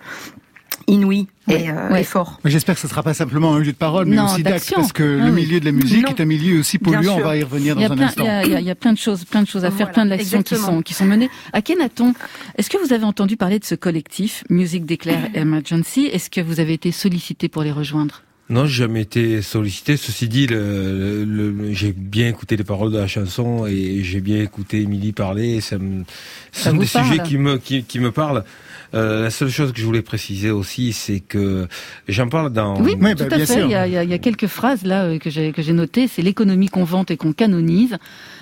inouï et, euh, ouais. et fort. Mais J'espère que ce sera pas simplement un lieu de parole, mais Non, aussi d'acte, parce que Ah le milieu de la musique Non. est un milieu aussi polluant. On va y revenir Il y, a dans un plein, instant. il, y a, il y a- il y a plein de choses, plein de choses à faire, Voilà, plein d'actions qui sont, qui sont menées. À Kenaton, est-ce que vous avez entendu parler de ce collectif Music Declare Emergency? Est-ce que vous avez été sollicité pour les rejoindre? Non, j'ai jamais été sollicité. Ceci dit, le, le- le- j'ai bien écouté les paroles de la chanson et j'ai bien écouté Émilie parler. ce sont des parle? sujets qui me, qui, qui me parlent. Euh, la seule chose que je voulais préciser aussi, c'est que j'en parle dans. Oui, Oui, tout bah, à bien fait. sûr. Il y, a, il y a- il y a quelques phrases là euh, que j'ai que j'ai notées. C'est l'économie qu'on vante et qu'on canonise.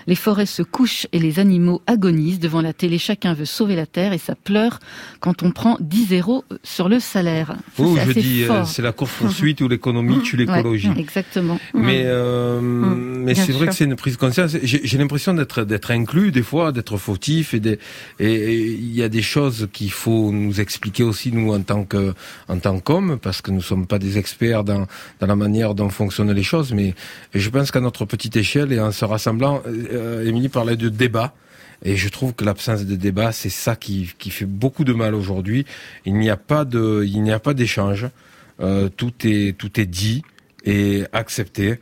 Les forêts se couchent et les animaux agonisent. Devant la télé, chacun veut sauver la terre et ça pleure quand on prend 10 euros sur le salaire. Ça, c'est je dis, euh, fort. c'est la course poursuite où l'économie tue l'écologie. Ouais, exactement. Mais euh, mais bien c'est vrai que c'est une prise de conscience. J'ai j'ai l'impression d'être d'être inclus des fois, d'être fautif et des- et et il y a des choses qu'il faut nous expliquer aussi nous en tant que en tant qu'hommes parce que nous sommes pas des experts dans dans la manière dont fonctionnent les choses. Mais je pense qu'à notre petite échelle et en se rassemblant, euh, Émilie parlait de débat. Et je trouve que l'absence de débat, c'est ça qui, qui fait beaucoup de mal aujourd'hui. Il n'y a pas de, il n'y a pas d'échange. Euh, tout est, tout est dit et accepté.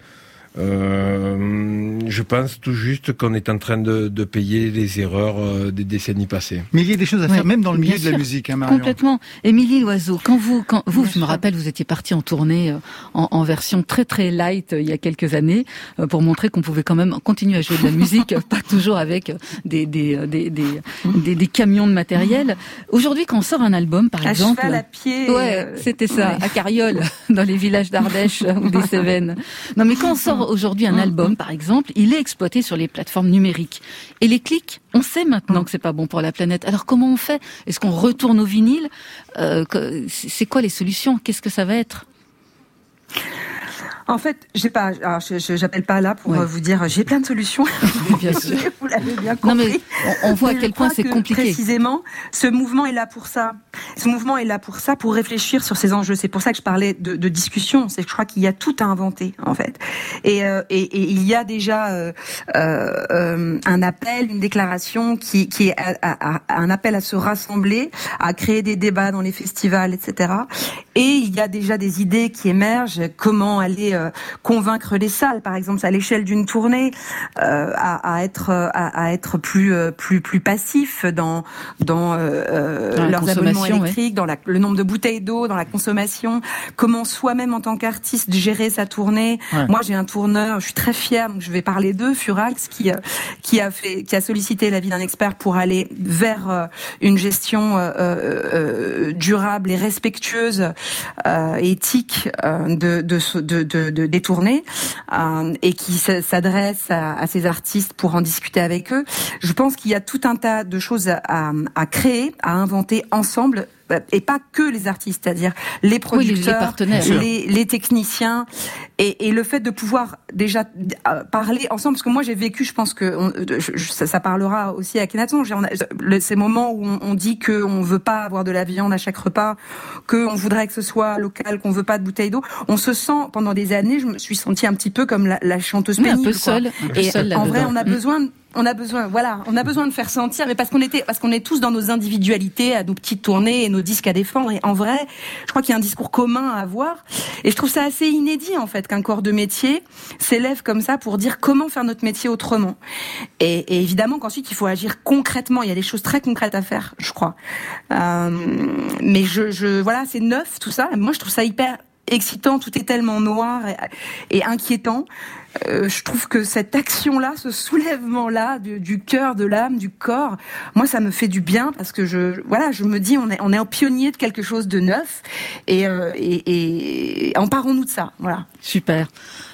Euh, je pense tout juste qu'on est en train de, de payer les erreurs euh, des décennies passées. Mais il y a des choses à Ouais, faire, même dans le bien milieu de la musique, hein, Marion. Complètement. Émilie Loiseau, quand vous, quand vous, Bien je me rappelle, vous étiez partie en tournée euh, en, en version très très light il y a quelques années euh, pour montrer qu'on pouvait quand même continuer à jouer de la musique, pas toujours avec des des, des, des, des, des camions de matériel. Aujourd'hui, quand on sort un album, par À exemple, cheval, à pied. Ouais, c'était ça, ouais. à Carriole, dans les villages d'Ardèche ou des Cévennes. Non, mais quand on sort aujourd'hui un album, par exemple, il est exploité sur les plateformes numériques. Et les clics, on sait maintenant que c'est pas bon pour la planète. Alors comment on fait? Est-ce qu'on retourne au vinyle? Euh, c'est quoi les solutions? Qu'est-ce que ça va être? En fait, j'ai pas. Alors, je, j'appelle pas là pour Ouais. euh, vous dire j'ai plein de solutions. Bien sûr. vous l'avez bien Non, compris. mais on, on voit à quel point c'est que, compliqué. Précisément, ce mouvement est là pour ça. Ce mouvement est là pour ça, pour réfléchir sur ces enjeux. C'est pour ça que je parlais de, de discussion. C'est que je crois qu'il y a tout à inventer en fait. Et, euh, et, et il y a déjà euh, euh, un appel, une déclaration qui, qui est à- à- à- un appel à se rassembler, à créer des débats dans les festivals, etc. Et il y a déjà des idées qui émergent. Comment aller euh, convaincre les salles, par exemple, à l'échelle d'une tournée, euh, à, à être euh, à, à être plus euh, plus plus passif dans dans euh, euh, Dans leurs abonnements électriques, dans la, le nombre de bouteilles d'eau, dans la consommation. Comment soi-même en tant qu'artiste gérer sa tournée. Ouais. Moi, j'ai un tourneur, je suis très fière, donc je vais parler d'eux, Furax, qui euh, qui a fait qui a sollicité l'avis d'un expert pour aller vers euh, une gestion euh, euh, durable et respectueuse, euh, éthique euh, de, de, ce- de, de, tournées euh, et qui s'adresse à, ces artistes pour en discuter avec eux. Je pense qu'il y a tout un tas de choses à, créer, à inventer ensemble et pas que les artistes, c'est-à-dire les Oui, les- producteurs, les techniciens et, et le fait de pouvoir déjà euh, parler ensemble, parce que moi j'ai vécu, je pense que on- euh, je- ça, ça parlera aussi à Kenaton, ces moments où on, on dit que on veut pas avoir de la viande à chaque repas, que on voudrait que ce soit local, qu'on veut pas de bouteilles d'eau, on se sent pendant des années, je me suis sentie un petit peu comme la, la chanteuse Oui, un pénible. peu quoi. seul, un peu Et seul en vrai, on a Mm. besoin, on a besoin, voilà, on a besoin de faire sentir, mais parce qu'on était, parce qu'on est tous dans nos individualités, à nos petites tournées et nos disques à défendre. Et en vrai, je crois qu'il y a un discours commun à avoir. Et je trouve ça assez inédit en fait qu'un corps de métier s'élève comme ça pour dire comment faire notre métier autrement. Et, évidemment qu'ensuite il faut agir concrètement. Il y a des choses très concrètes à faire, je crois. Euh, mais je, je, voilà, c'est neuf tout ça. Moi, je trouve ça hyper excitant, tout est tellement noir et inquiétant. Euh, je trouve que cette action-là, ce soulèvement-là du, cœur, de l'âme, du corps, moi ça me fait du bien parce que je, voilà, je me dis on est on est un pionnier de quelque chose de neuf et euh, et, et emparons-nous de ça, voilà. Super.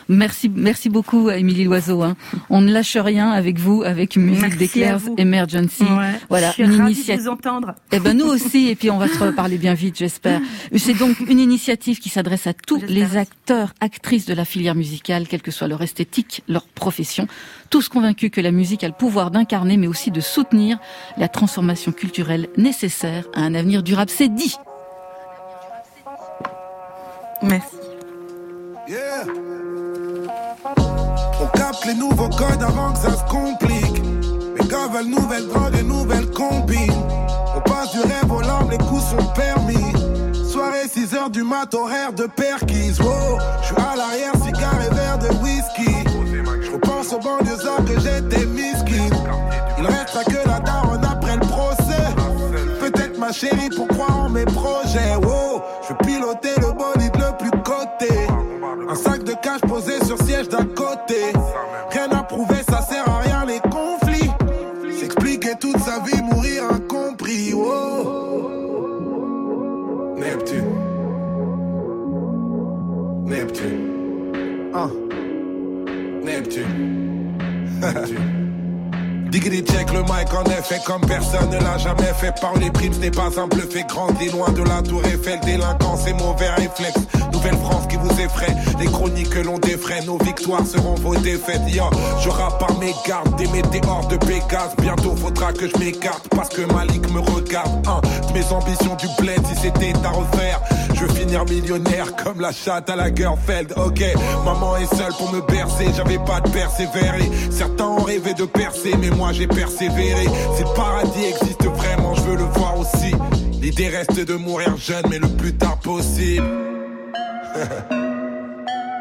Merci, merci beaucoup, Émilie Loiseau. hein. On ne lâche rien avec vous, avec une musique à vous. Emergency. Voilà, je suis une ravie initiative. de vous entendre. Eh ben nous aussi, et puis on va se reparler bien vite, j'espère. C'est donc une initiative qui s'adresse à tous les acteurs, actrices de la filière musicale, quelle que soit leur esthétique, leur profession, tous convaincus que la musique a le pouvoir d'incarner, mais aussi de soutenir la transformation culturelle nécessaire à un avenir durable. C'est dit. Merci. Yeah. On capte les nouveaux codes avant que ça se complique. Les gars veulent nouvelles drogues et nouvelles combines. On passe du rêve au les coups sont permis. Soirée 6 heures du mat, horaire de perquise. Wow, je suis à l'arrière, cigare et verre de whisky. Je repense aux banlieusards que j'étais miskin. Il reste que la daronne après le procès. Peut-être ma chérie pour croire en mes projets. Wow, je piloter le côté. Check le mic en effet comme personne ne l'a jamais fait. Par les primes ce n'est pas un bluff et grandi loin de la tour Eiffel. Délinquance et mauvais réflexes. Nouvelle France qui vous effraie. Les chroniques que l'on défraie nos victoires seront vos défaites. Yo je rappe par mes gardes des météores de Pégase. Bientôt faudra que je m'écarte parce que Malik me regarde. De mes ambitions du bled si c'était à refaire. Je veux finir millionnaire comme la chatte à la Gerfeld. Ok maman est seule pour me bercer. J'avais pas de persévérer certains ont rêvé de percer mais moi j'ai persévéré si le paradis existe vraiment je veux le voir aussi l'idée reste de mourir jeune mais le plus tard possible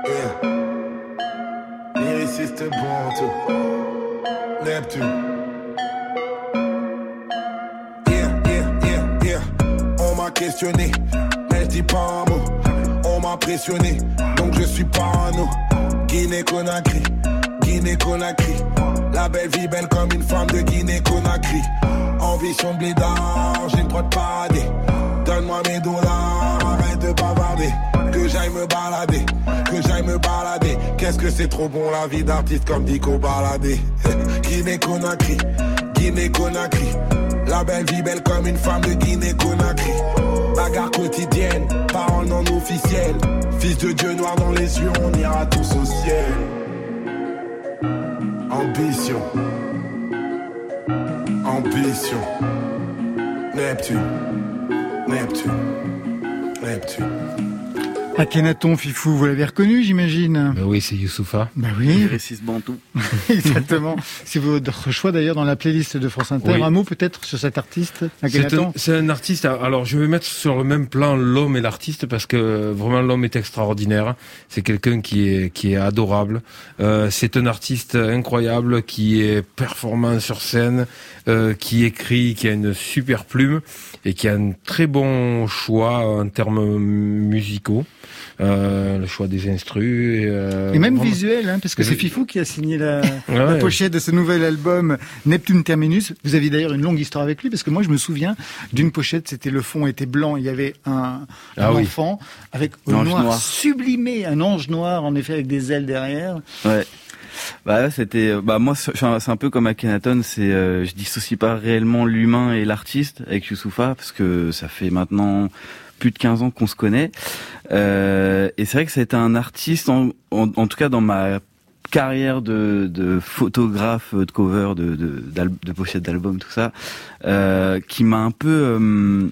yeah. ici c'était bon. Neptune. Questionné, mais je dis pas un mot. On m'a pressionné, donc je suis parano. Guinée-Conakry, Guinée-Conakry. La belle vie belle comme une femme de Guinée-Conakry. Ambition blédard, j'ai le droit de parader. Donne-moi mes dollars, arrête de bavarder. Que j'aille me balader, que j'aille me balader. Qu'est-ce que c'est trop bon la vie d'artiste comme Dico baladé? Guinée-Conakry, Guinée-Conakry. La belle vie belle comme une femme de Guinée-Conakry. Bagarre quotidienne, parole non officielle. Fils de Dieu noir dans les yeux, on ira tous au ciel. Ambition. Ambition. Neptune. Neptune. Neptune. Akhenaton, Fifou, vous l'avez reconnu, j'imagine Ben oui, c'est Youssoufa. Bah oui, Récis Bantou. exactement. C'est votre choix d'ailleurs dans la playlist de France Inter. Oui. Un mot peut-être sur cet artiste, C'est Akhenaton un, c'est un artiste. Alors, je vais mettre sur le même plan l'homme et l'artiste parce que vraiment l'homme est extraordinaire. C'est quelqu'un qui est qui est adorable. Euh, c'est un artiste incroyable qui est performant sur scène, euh, qui écrit, qui a une super plume et qui a un très bon choix en termes musicaux. Euh, le choix des instrus et, euh, Et même vraiment- visuel, hein, parce que c'est. Fifou qui a signé la, Ouais, la ouais. pochette de ce nouvel album Neptune Terminus. Vous aviez d'ailleurs une longue histoire avec lui, parce que moi je me souviens d'une pochette, c'était le fond était blanc, il y avait un, un Ah oui. enfant avec Un noir, noir. sublimé, un ange noir en effet avec des ailes derrière. Ouais. Bah là, c'était euh, bah moi c'est un c'est un peu comme Akhenaton, c'est euh, je dissocie pas réellement l'humain et l'artiste avec Youssoufa parce que ça fait maintenant plus de 15 ans qu'on se connaît. Euh, et c'est vrai que c'était un artiste en, en, en tout cas dans ma carrière de, de photographe de cover de de, pochette d'album tout ça euh, qui m'a un peu euh,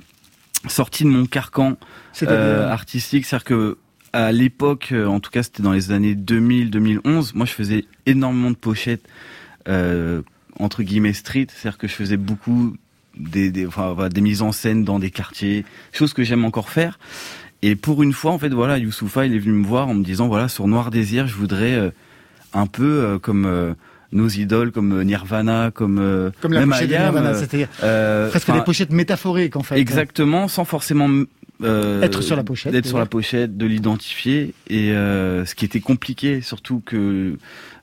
sorti de mon carcan artistique, c'est-à-dire que à l'époque, en tout cas c'était dans les années 2000-2011, moi je faisais énormément de pochettes euh, entre guillemets street, c'est-à-dire que je faisais beaucoup des, des, enfin, des mises en scène dans des quartiers, chose que j'aime encore faire. Et pour une fois, en fait, voilà, Youssoufa, il est venu me voir en me disant, voilà, sur Noir Désir, je voudrais euh, un peu euh, comme euh, nos idoles, comme Nirvana, comme comme la même pochette de Ayam, Nirvana, c'est-à-dire presque des pochettes métaphoriques en fait. Exactement, sans forcément Être sur la pochette, d'être sur la pochette, de l'identifier. Et ce qui était compliqué, surtout que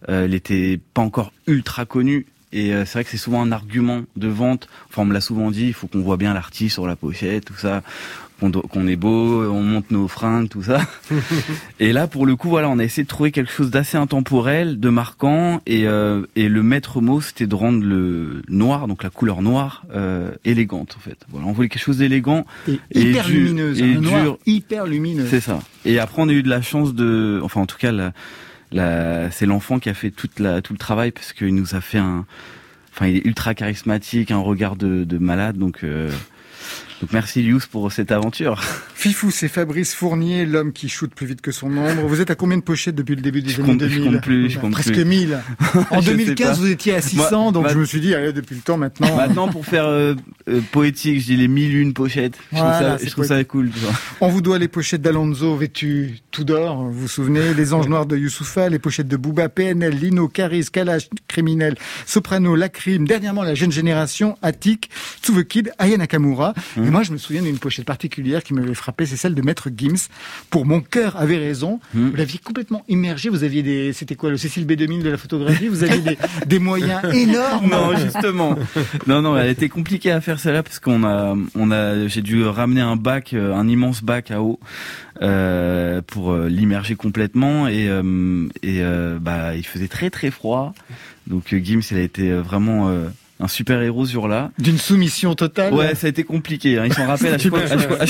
elle était pas encore ultra connue. Et euh, c'est vrai que c'est souvent un argument de vente. Enfin, on me l'a souvent dit. Il faut qu'on voit bien l'artiste sur la pochette, tout ça. Qu'on est beau, on monte nos fringues, tout ça. et là, pour le coup, voilà, on a essayé de trouver quelque chose d'assez intemporel, de marquant. Et, euh, et le maître mot, c'était de rendre le noir, donc la couleur noire, euh, élégante, en fait. Voilà, on voulait quelque chose d'élégant. Et Et hyper dur- lumineuse, et un noir dur. hyper lumineux. C'est ça. Et après, on a eu de la chance de, enfin, en tout cas, la, c'est l'enfant qui a fait toute la, tout le travail parce qu'il nous a fait un, enfin, il est ultra charismatique, un regard de, de malade, donc, euh, donc merci Lius pour cette aventure. Fifou, c'est Fabrice Fournier, l'homme qui shoot plus vite que son ombre. Vous êtes à combien de pochettes depuis le début des Je années compte- je 2000 compte plus, je compte Presque plus. 1000. En Je sais 2015, pas. vous étiez à 600, Moi, donc je me suis dit, allez, depuis le temps maintenant. Maintenant, pour faire euh, euh, poétique, je dis les mille une pochettes. Je Voilà, trouve ça, je trouve ça cool. On vous doit les pochettes d'Alonso vêtues tout d'or, vous vous souvenez, les anges noirs de Youssoufa, les pochettes de Booba, PNL, Lino, Caris, Kalash, Criminel, Soprano, Lacrim, dernièrement la jeune génération, Attic, Tsuve Kid, Aya Nakamura. Mmh. Et moi, je me souviens d'une pochette particulière qui m'avait frappé, c'est celle de Maître Gims. Pour mon cœur avait raison. Mmh. Vous l'aviez complètement immergé, vous aviez des, c'était quoi, le Cécile B2000 de la photographie? Vous aviez des, des moyens énormes. Non, justement. Non, non, elle était compliquée à faire celle-là parce qu'on a, on a, j'ai dû ramener un bac, euh, un immense bac à eau euh, pour euh, l'immerger complètement et euh, et euh, bah il faisait très très froid. Donc Gims, il a été vraiment euh, un super héros jour-là. D'une soumission totale. Ouais, ça a été compliqué. Hein. Il s'en rappelle à chaque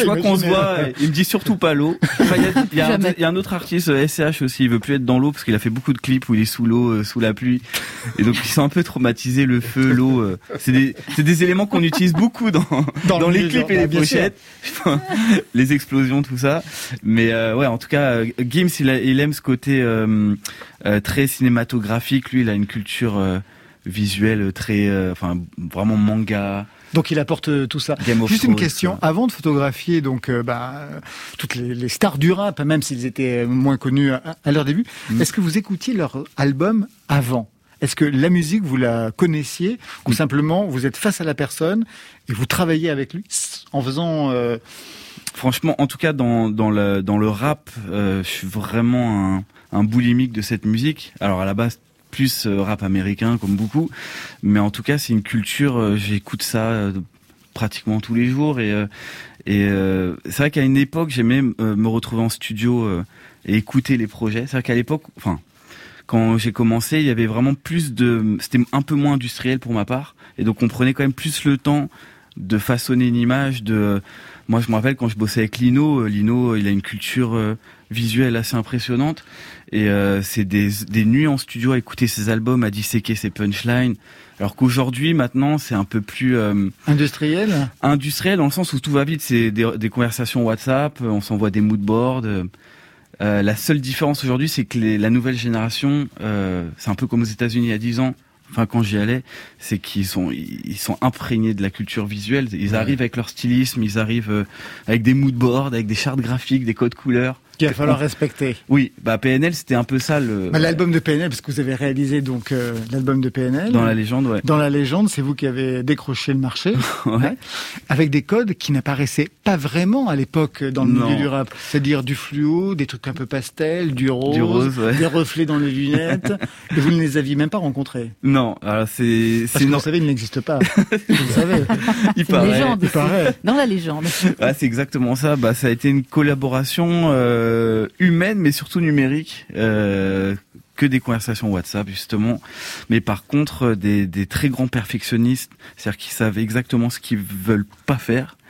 fois, qu'on se voit. Il me dit surtout pas l'eau. Enfin, il y a- y, un- Jamais. il y a un autre artiste, euh, SCH aussi. Il veut plus être dans l'eau parce qu'il a fait beaucoup de clips où il est sous l'eau, euh, sous la pluie. Et donc ils sont un peu traumatisés. Le feu, l'eau. euh, c'est des, c'est des éléments qu'on utilise beaucoup dans Dans dans, le les clips et les pochettes. Enfin, les explosions, tout ça. Mais euh, ouais, en tout cas, euh, Gims, il, a- il aime ce côté euh, euh, très cinématographique. Lui, il a une culture visuelle très, euh, enfin, vraiment manga. Donc il apporte euh, tout ça. Juste une question. ça. Avant de photographier donc euh, bah, toutes les, les stars du rap, même s'ils étaient moins connus à, à leur début, Mm. est-ce que vous écoutiez leur album avant? Est-ce que la musique vous la connaissiez ou Mm. simplement vous êtes face à la personne et vous travaillez avec lui en faisant euh, Franchement, en tout cas dans dans le dans le rap, euh, je suis vraiment un, un boulimique de cette musique. Alors à la base plus euh, rap américain comme beaucoup, mais en tout cas c'est une culture. euh, J'écoute ça euh, pratiquement tous les jours et c'est vrai qu'à une époque j'aimais me retrouver en studio et écouter les projets. C'est vrai qu'à l'époque, enfin quand j'ai commencé, il y avait vraiment plus de, c'était un peu moins industriel pour ma part, et donc on prenait quand même plus le temps de façonner une image. De, moi je me rappelle quand je bossais avec Lino, Lino il a une culture visuelle assez impressionnante, et euh, c'est des, des nuits en studio à écouter ses albums, à disséquer ses punchlines. Alors qu'aujourd'hui, maintenant, c'est un peu plus euh, industriels industriel dans le sens où tout va vite. C'est des, des conversations WhatsApp, on s'envoie des moodboards. euh, la seule différence aujourd'hui, c'est que les- la nouvelle génération, euh, c'est un peu comme aux États-Unis il y a 10 ans. Enfin, quand j'y allais, c'est qu'ils sont ils sont imprégnés de la culture visuelle. Ils Ouais. arrivent avec leur stylisme, ils arrivent euh, avec des moodboards, avec des chartes graphiques, des codes couleurs. Qu'il va falloir respecter. Oui, bah PNL, c'était un peu ça le. Bah, L'album de PNL, parce que vous avez réalisé donc euh, l'album de PNL. Dans la légende, ouais. Dans la légende, c'est vous qui avez décroché le marché, Ouais. avec des codes qui n'apparaissaient pas vraiment à l'époque dans le Non. milieu du rap. C'est-à-dire du fluo, des trucs un peu pastel, du rose, Du rose, ouais. des reflets dans les lunettes. et vous ne les aviez même pas rencontrés. Non, alors c'est Parce c'est que non, vous savez, ils n'existent pas. vous savez. il C'est paraît. légende. Il paraît. Dans la légende. Ouais, c'est exactement ça. Bah, ça a été une collaboration euh, humaine, mais surtout numérique, euh, que des conversations WhatsApp justement. Mais par contre, euh, des, des très grands perfectionnistes, c'est-à-dire qui savent exactement ce qu'ils veulent pas faire.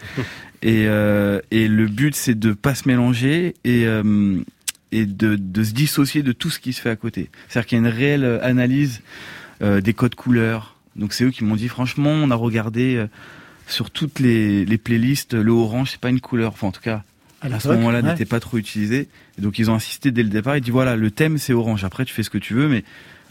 Et, euh, et le but, c'est de pas se mélanger et euh, et de, de se dissocier de tout ce qui se fait à côté. C'est-à-dire qu'il y a une réelle euh, analyse euh, des codes couleurs. Donc c'est eux qui m'ont dit franchement, on a regardé euh, sur toutes les, les playlists, le orange c'est pas une couleur. Enfin en tout cas, À à ce moment-là ouais. n'était pas trop utilisé. Et donc ils ont insisté dès le départ. Ils dit voilà le thème c'est orange. Après tu fais ce que tu veux, mais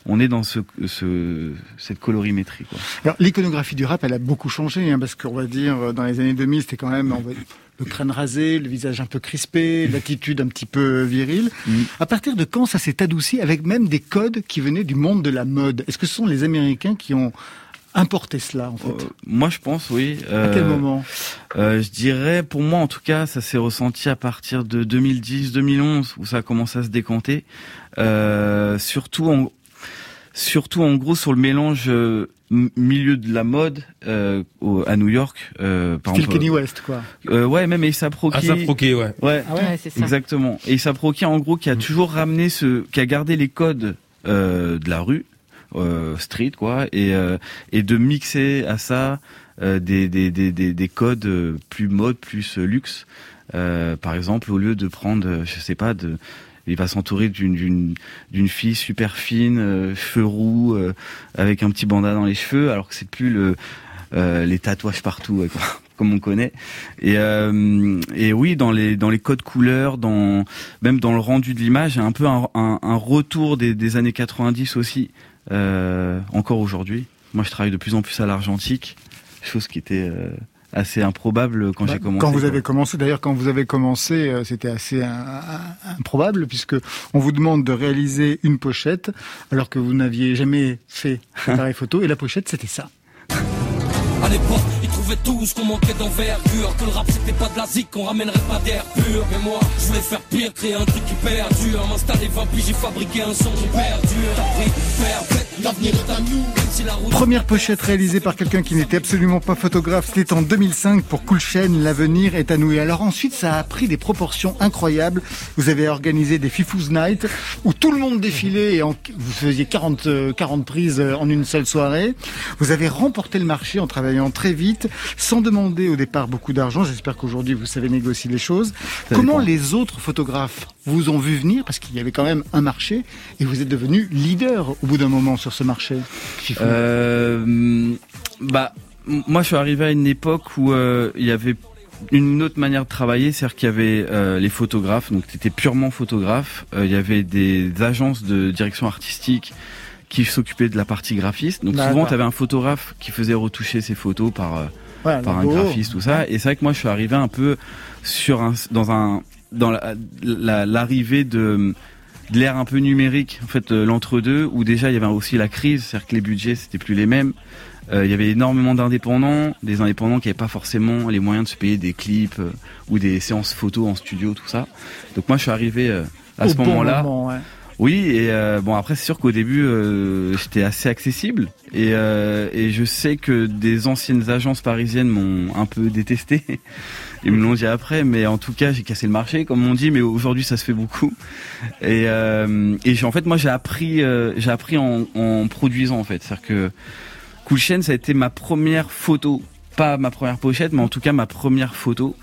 on est dans ce, ce cette colorimétrie quoi. Alors, l'iconographie du rap, elle a beaucoup changé, hein, parce qu'on va dire, euh, dans les années 2000, c'était quand même on va le crâne rasé, le visage un peu crispé, l'attitude un petit peu virile. Mm. À partir de quand ça s'est adouci avec même des codes qui venaient du monde de la mode? Est-ce que ce sont les Américains qui ont importé cela, en fait Euh, moi je pense oui. À quel Euh, moment Euh, je dirais, pour moi en tout cas, ça s'est ressenti à partir de 2010-2011 où ça a commencé à se décanter. Euh, surtout, en, surtout en gros sur le mélange milieu de la mode euh, au- à New York. Euh, par Style exemple, Kenny West, quoi. euh, ouais, même Ah, Rocky. ça proqué, ouais. Ouais, Ah ouais Ouais, c'est ça. exactement. Et A$AP Rocky, en gros, qui a toujours ramené ce, qui a gardé les codes euh, de la rue, street, quoi, et euh, et de mixer à ça euh, des, des, des, des, des codes euh, plus mode, plus euh, luxe. Euh, par exemple, au lieu de prendre, euh, je sais pas, de, il va s'entourer d'une d'une fille super fine, euh, cheveux roux, euh, avec un petit bandana dans les cheveux, alors que c'est plus le euh, les tatouages partout, quoi, comme on connaît. Et euh, et oui, dans les dans les codes couleurs, dans même dans le rendu de l'image, un peu un, un, un retour des, des années 90 aussi, euh, encore aujourd'hui. Moi, je travaille de plus en plus à l'argentique, chose qui était euh, assez improbable quand Bah, j'ai commencé. Quand vous quoi. avez commencé, d'ailleurs, quand vous avez commencé, euh, c'était assez improbable puisque on vous demande de réaliser une pochette alors que vous n'aviez jamais fait d'appareil photo et la pochette c'était ça. À l'époque, ils trouvaient tous qu'on manquait d'envergure Que le rap c'était pas de la zik, qu'on ramènerait pas d'air pur Mais moi, je voulais faire pire, créer un truc qui perdure M'installer 20 puis j'ai fabriqué un son qui perdure T'as pris, perfect, l'avenir est à nous Même si la route Première pochette réalisée par quelqu'un qui n'était absolument pas photographe, c'était en 2005 pour Cool Chain, l'avenir est à nous. Et alors ensuite, ça a pris des proportions incroyables. Vous avez organisé des Fifous Night où tout le monde défilait et vous faisiez 40, euh, 40 prises euh, en une seule soirée. Vous avez remporté le marché en travaillant très vite, sans demander au départ beaucoup d'argent. J'espère qu'aujourd'hui vous savez négocier les choses. Ça Comment dépend. les autres photographes vous ont vu venir? Parce qu'il y avait quand même un marché et vous êtes devenu leader au bout d'un moment sur ce marché. Euh, bah, moi, je suis arrivé à une époque où euh, il y avait une autre manière de travailler, c'est-à-dire qu'il y avait euh, les photographes, donc tu étais purement photographe. Euh, il y avait des agences de direction artistique qui s'occupaient de la partie graphiste. Donc souvent, tu avais un photographe qui faisait retoucher ses photos par par un graphiste, tout ça. Et c'est vrai que moi, je suis arrivé un peu sur un, dans un, dans la- la- l'arrivée de, de l'ère un peu numérique, en fait, euh, l'entre-deux, où déjà il y avait aussi la crise, c'est-à-dire que les budgets c'était plus les mêmes. Euh, il y avait énormément d'indépendants, des indépendants qui n'avaient pas forcément les moyens de se payer des clips euh, ou des séances photos en studio, tout ça. Donc moi, je suis arrivé euh, à Au ce bon moment-là. moment, ouais. Oui, et euh, bon après c'est sûr qu'au début euh, j'étais assez accessible et, euh, je sais que des anciennes agences parisiennes m'ont un peu détesté. Ils me l'ont dit après, mais en tout cas j'ai cassé le marché comme on dit, mais aujourd'hui ça se fait beaucoup. Et, euh, et en fait moi j'ai appris euh, j'ai appris en, produisant en fait, c'est-à-dire que Cool Chain ça a été ma première photo, pas ma première pochette, mais en tout cas ma première photo.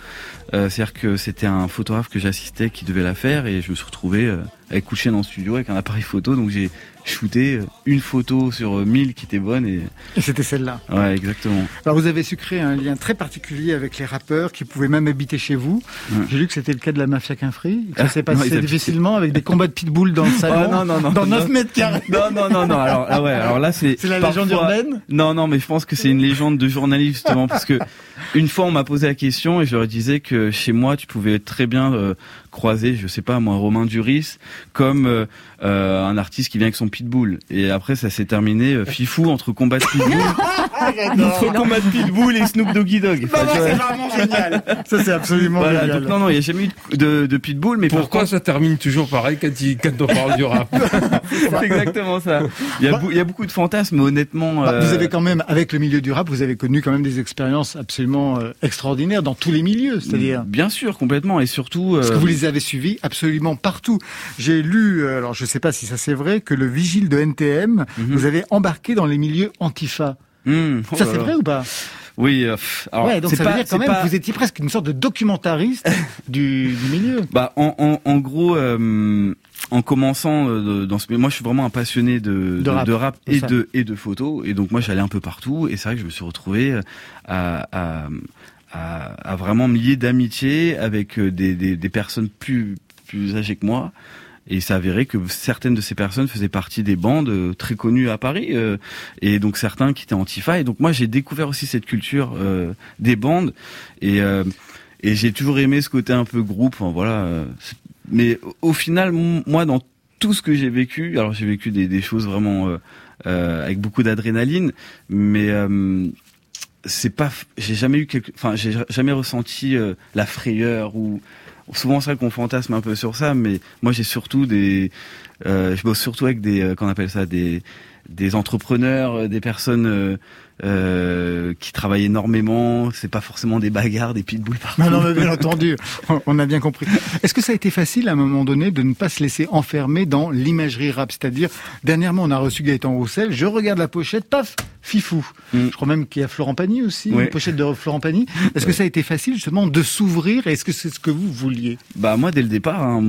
C'est-à-dire que c'était un photographe que j'assistais qui devait la faire et je me suis retrouvé avec Cool Chain en studio avec un appareil photo, donc j'ai shooté euh, une photo sur euh, 1000 qui était bonne et Et c'était celle-là. ouais exactement. Alors vous avez su créer un lien très particulier avec les rappeurs qui pouvaient même habiter chez vous. Ouais. J'ai lu que c'était le cas de la mafia Quinfree. Ça Ah, s'est non, passé habitaient- difficilement avec des combats de pitbull dans le salon. Ah, non, non, non, dans non. 9 mètres carrés. Non non non non alors ah ouais alors là c'est C'est la parfois- légende urbaine Non non mais je pense que c'est une légende de journaliste justement parce que une fois on m'a posé la question et je leur disais que chez moi tu pouvais très bien euh, croiser je sais pas moi Romain Duris comme euh, euh, un artiste qui vient avec son pitbull et après ça s'est terminé euh, fifou entre combat de pitbull entre combat de pitbull et Snoop Doggy Dogg. Enfin, c'est vraiment génial. Ça c'est absolument Voilà, génial. donc non non il y a jamais eu de, de, de pitbull mais Pourquoi contre ça termine toujours pareil quand, il- quand on parle du rap c'est exactement ça. Il y a, bou- il y a beaucoup de fantasmes mais honnêtement Bah, Vous euh, avez quand même, avec le milieu du rap, vous avez connu quand même des expériences absolument euh, extraordinaires dans tous les milieux, c'est-à-dire. Bien sûr, complètement, et surtout. Parce que vous les avez suivis absolument partout. J'ai lu, euh, alors je ne sais pas si ça c'est vrai, que le vigile de NTM, Mhm. vous avez embarqué dans les milieux antifa. hmm, oh Ça là c'est vrai ou pas? Oui. euh, alors, Ouais, donc ça pas, veut dire quand même pas- que vous étiez presque une sorte de documentariste du, du milieu. Bah, en, en, en gros, euh, en commençant euh, dans ce, moi, je suis vraiment un passionné de, de, rap, de rap c'est et ça. de et de photos, et donc moi, j'allais un peu partout, et c'est vrai que je me suis retrouvé euh, à, à, à, à vraiment me lier d'amitié avec des, des, des personnes plus plus âgées que moi. Et il s'est avéré que certaines de ces personnes faisaient partie des bandes euh, très connues à Paris, euh, et donc certains qui étaient antifa. Et donc moi, j'ai découvert aussi cette culture euh, des bandes, et euh, et j'ai toujours aimé ce côté un peu groupe. Enfin, voilà. euh, Mais au- final, moi, dans tout ce que j'ai vécu, alors j'ai vécu des, des choses vraiment euh, avec beaucoup d'adrénaline, mais c'est pas, j'ai jamais eu quelque, enfin, j'ai jamais ressenti la frayeur ou souvent c'est vrai qu'on fantasme un peu sur ça, mais moi j'ai surtout des, euh, je bosse surtout avec des, euh, qu'on appelle ça des des entrepreneurs, euh, des personnes euh, euh, qui travaillent énormément. C'est pas forcément des bagarres, des pitbulls partout. Non, non, mais bien entendu, on- a bien compris. Est-ce que ça a été facile à un moment donné de ne pas se laisser enfermer dans l'imagerie rap? C'est-à-dire, dernièrement, on a reçu Gaëtan Roussel, je regarde la pochette, paf, fifou. Mm. Je crois même qu'il y a Florent Pagny aussi, Ouais. une pochette de Florent Pagny. Est-ce que ça a été facile justement de s'ouvrir? Est-ce que c'est ce que vous vouliez? Bah moi dès le départ, hein,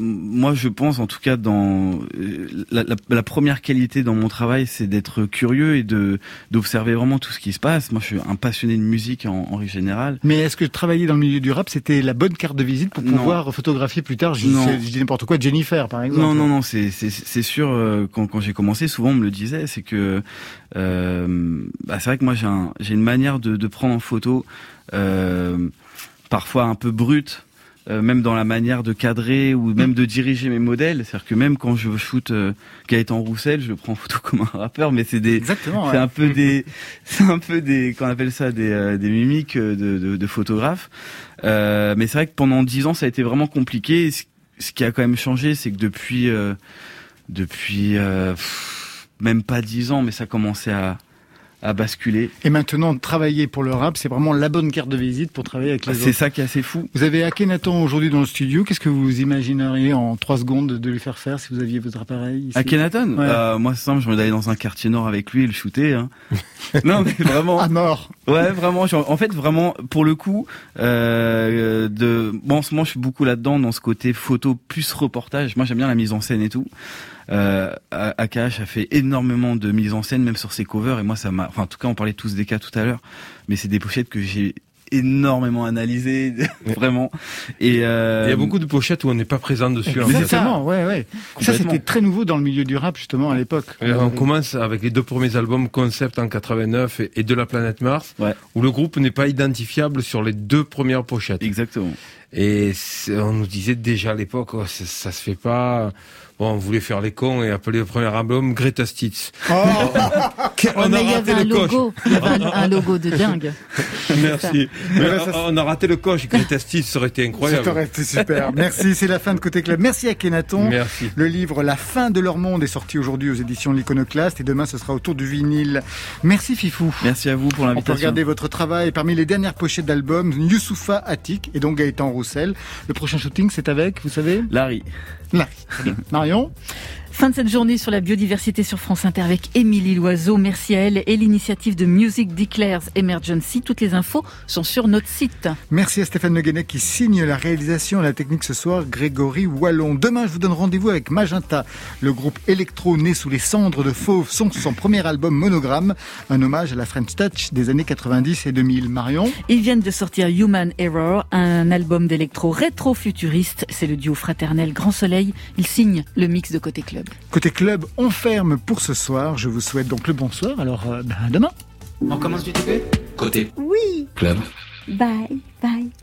moi je pense en tout cas dans euh, la, la- la première qualité dans mon travail, c'est d'être curieux et de d'observer vraiment tout ce qui se passe. Moi je suis un passionné de musique en, en règle générale. Mais est-ce que travailler dans le milieu du rap, c'était la bonne carte de visite pour Non. pouvoir photographier plus tard, je, je dis n'importe quoi, Jennifer par exemple Non non non, c'est c'est c'est sûr euh, quand quand j'ai commencé, souvent on me le disait, c'est que euh, bah, c'est vrai que moi j'ai un j'ai une manière de de prendre en photo euh, parfois un peu brute. Euh, même dans la manière de cadrer ou même de diriger mes modèles, c'est-à-dire que même quand je shoot euh, Gaëtan Roussel, je le prends en photo comme un rappeur, mais c'est des, c'est ouais. un peu des, c'est un peu des, qu'on appelle ça des, euh, des mimiques de, de, de photographes. Euh, mais c'est vrai que pendant dix ans, ça a été vraiment compliqué. Ce, ce qui a quand même changé, c'est que depuis, euh, depuis euh, pff, même pas dix ans, mais ça commençait à, à basculer. Et maintenant, travailler pour le rap, c'est vraiment la bonne carte de visite pour travailler avec les C'est autres. ça qui est assez fou. Vous avez Akhenaton aujourd'hui dans le studio. Qu'est-ce que vous imagineriez en trois secondes de lui faire faire si vous aviez votre appareil ici Akhenaton, Ouais. euh, moi c'est simple, je vais aller dans un quartier nord avec lui et le shooter. Hein. non mais vraiment. À mort. Ouais, vraiment. En fait, vraiment, pour le coup, euh, de, bon, en ce moment, je suis beaucoup là-dedans dans ce côté photo plus reportage. Moi, j'aime bien la mise en scène et tout. Euh, AKH a fait énormément de mise en scène, même sur ses covers. Et moi, ça m'a, enfin, en tout cas, on parlait tous des cas tout à l'heure, mais c'est des pochettes que j'ai énormément analysé, vraiment. Et euh, Il y a beaucoup de pochettes où on n'est pas présent dessus. en fait. Exactement, ouais, ouais. Ça, c'était très nouveau dans le milieu du rap, justement, à l'époque. Et on commence avec les deux premiers albums Concept en 89 et, De la planète Mars, Ouais. où le groupe n'est pas identifiable sur les deux premières pochettes. Exactement. Et c'est- on nous disait déjà à l'époque, oh, ça, ça se fait pas. Bon, on voulait faire les cons et appeler le premier album Greta Stitz. Oh, on a raté le coche. logo, il y avait un, un logo de dingue. Merci. Mais Mais là, ça, on a raté le coche. Greta Stitz, ça aurait été ça incroyable. aurait été super. Merci, c'est la fin de Côté Club. Merci à Kenaton. Merci. Le livre La fin de leur monde est sorti aujourd'hui aux éditions de l'Iconoclaste et demain ce sera autour du vinyle. Merci Fifou. Merci à vous pour On peut l'invitation. regarder votre travail parmi les dernières pochettes d'albums, Youssoufa Attic et donc Gaëtan Roussel. Le prochain shooting, c'est avec, vous savez? Larry. Là. Très bien. Marion Fin de cette journée sur la biodiversité sur France Inter avec Émilie Loiseau. Merci à elle et l'initiative de Music Declares Emergency. Toutes les infos sont sur notre site. Merci à Stéphane Le qui signe la réalisation et la technique ce soir, Grégory Wallon. Demain, je vous donne rendez-vous avec Magenta, le groupe électro né sous les cendres de Fauve, son, son premier album Monogramme, un hommage à la French Touch des années 90 et 2000. Marion? Ils viennent de sortir Human Error, un album d'électro rétro-futuriste. C'est le duo fraternel Grand Soleil. Ils signent le mix de Côté Club. Côté club, on ferme pour ce soir. Je vous souhaite donc le bonsoir. Alors, euh, ben, à demain. On commence du TP Côté Oui. club. Bye, bye.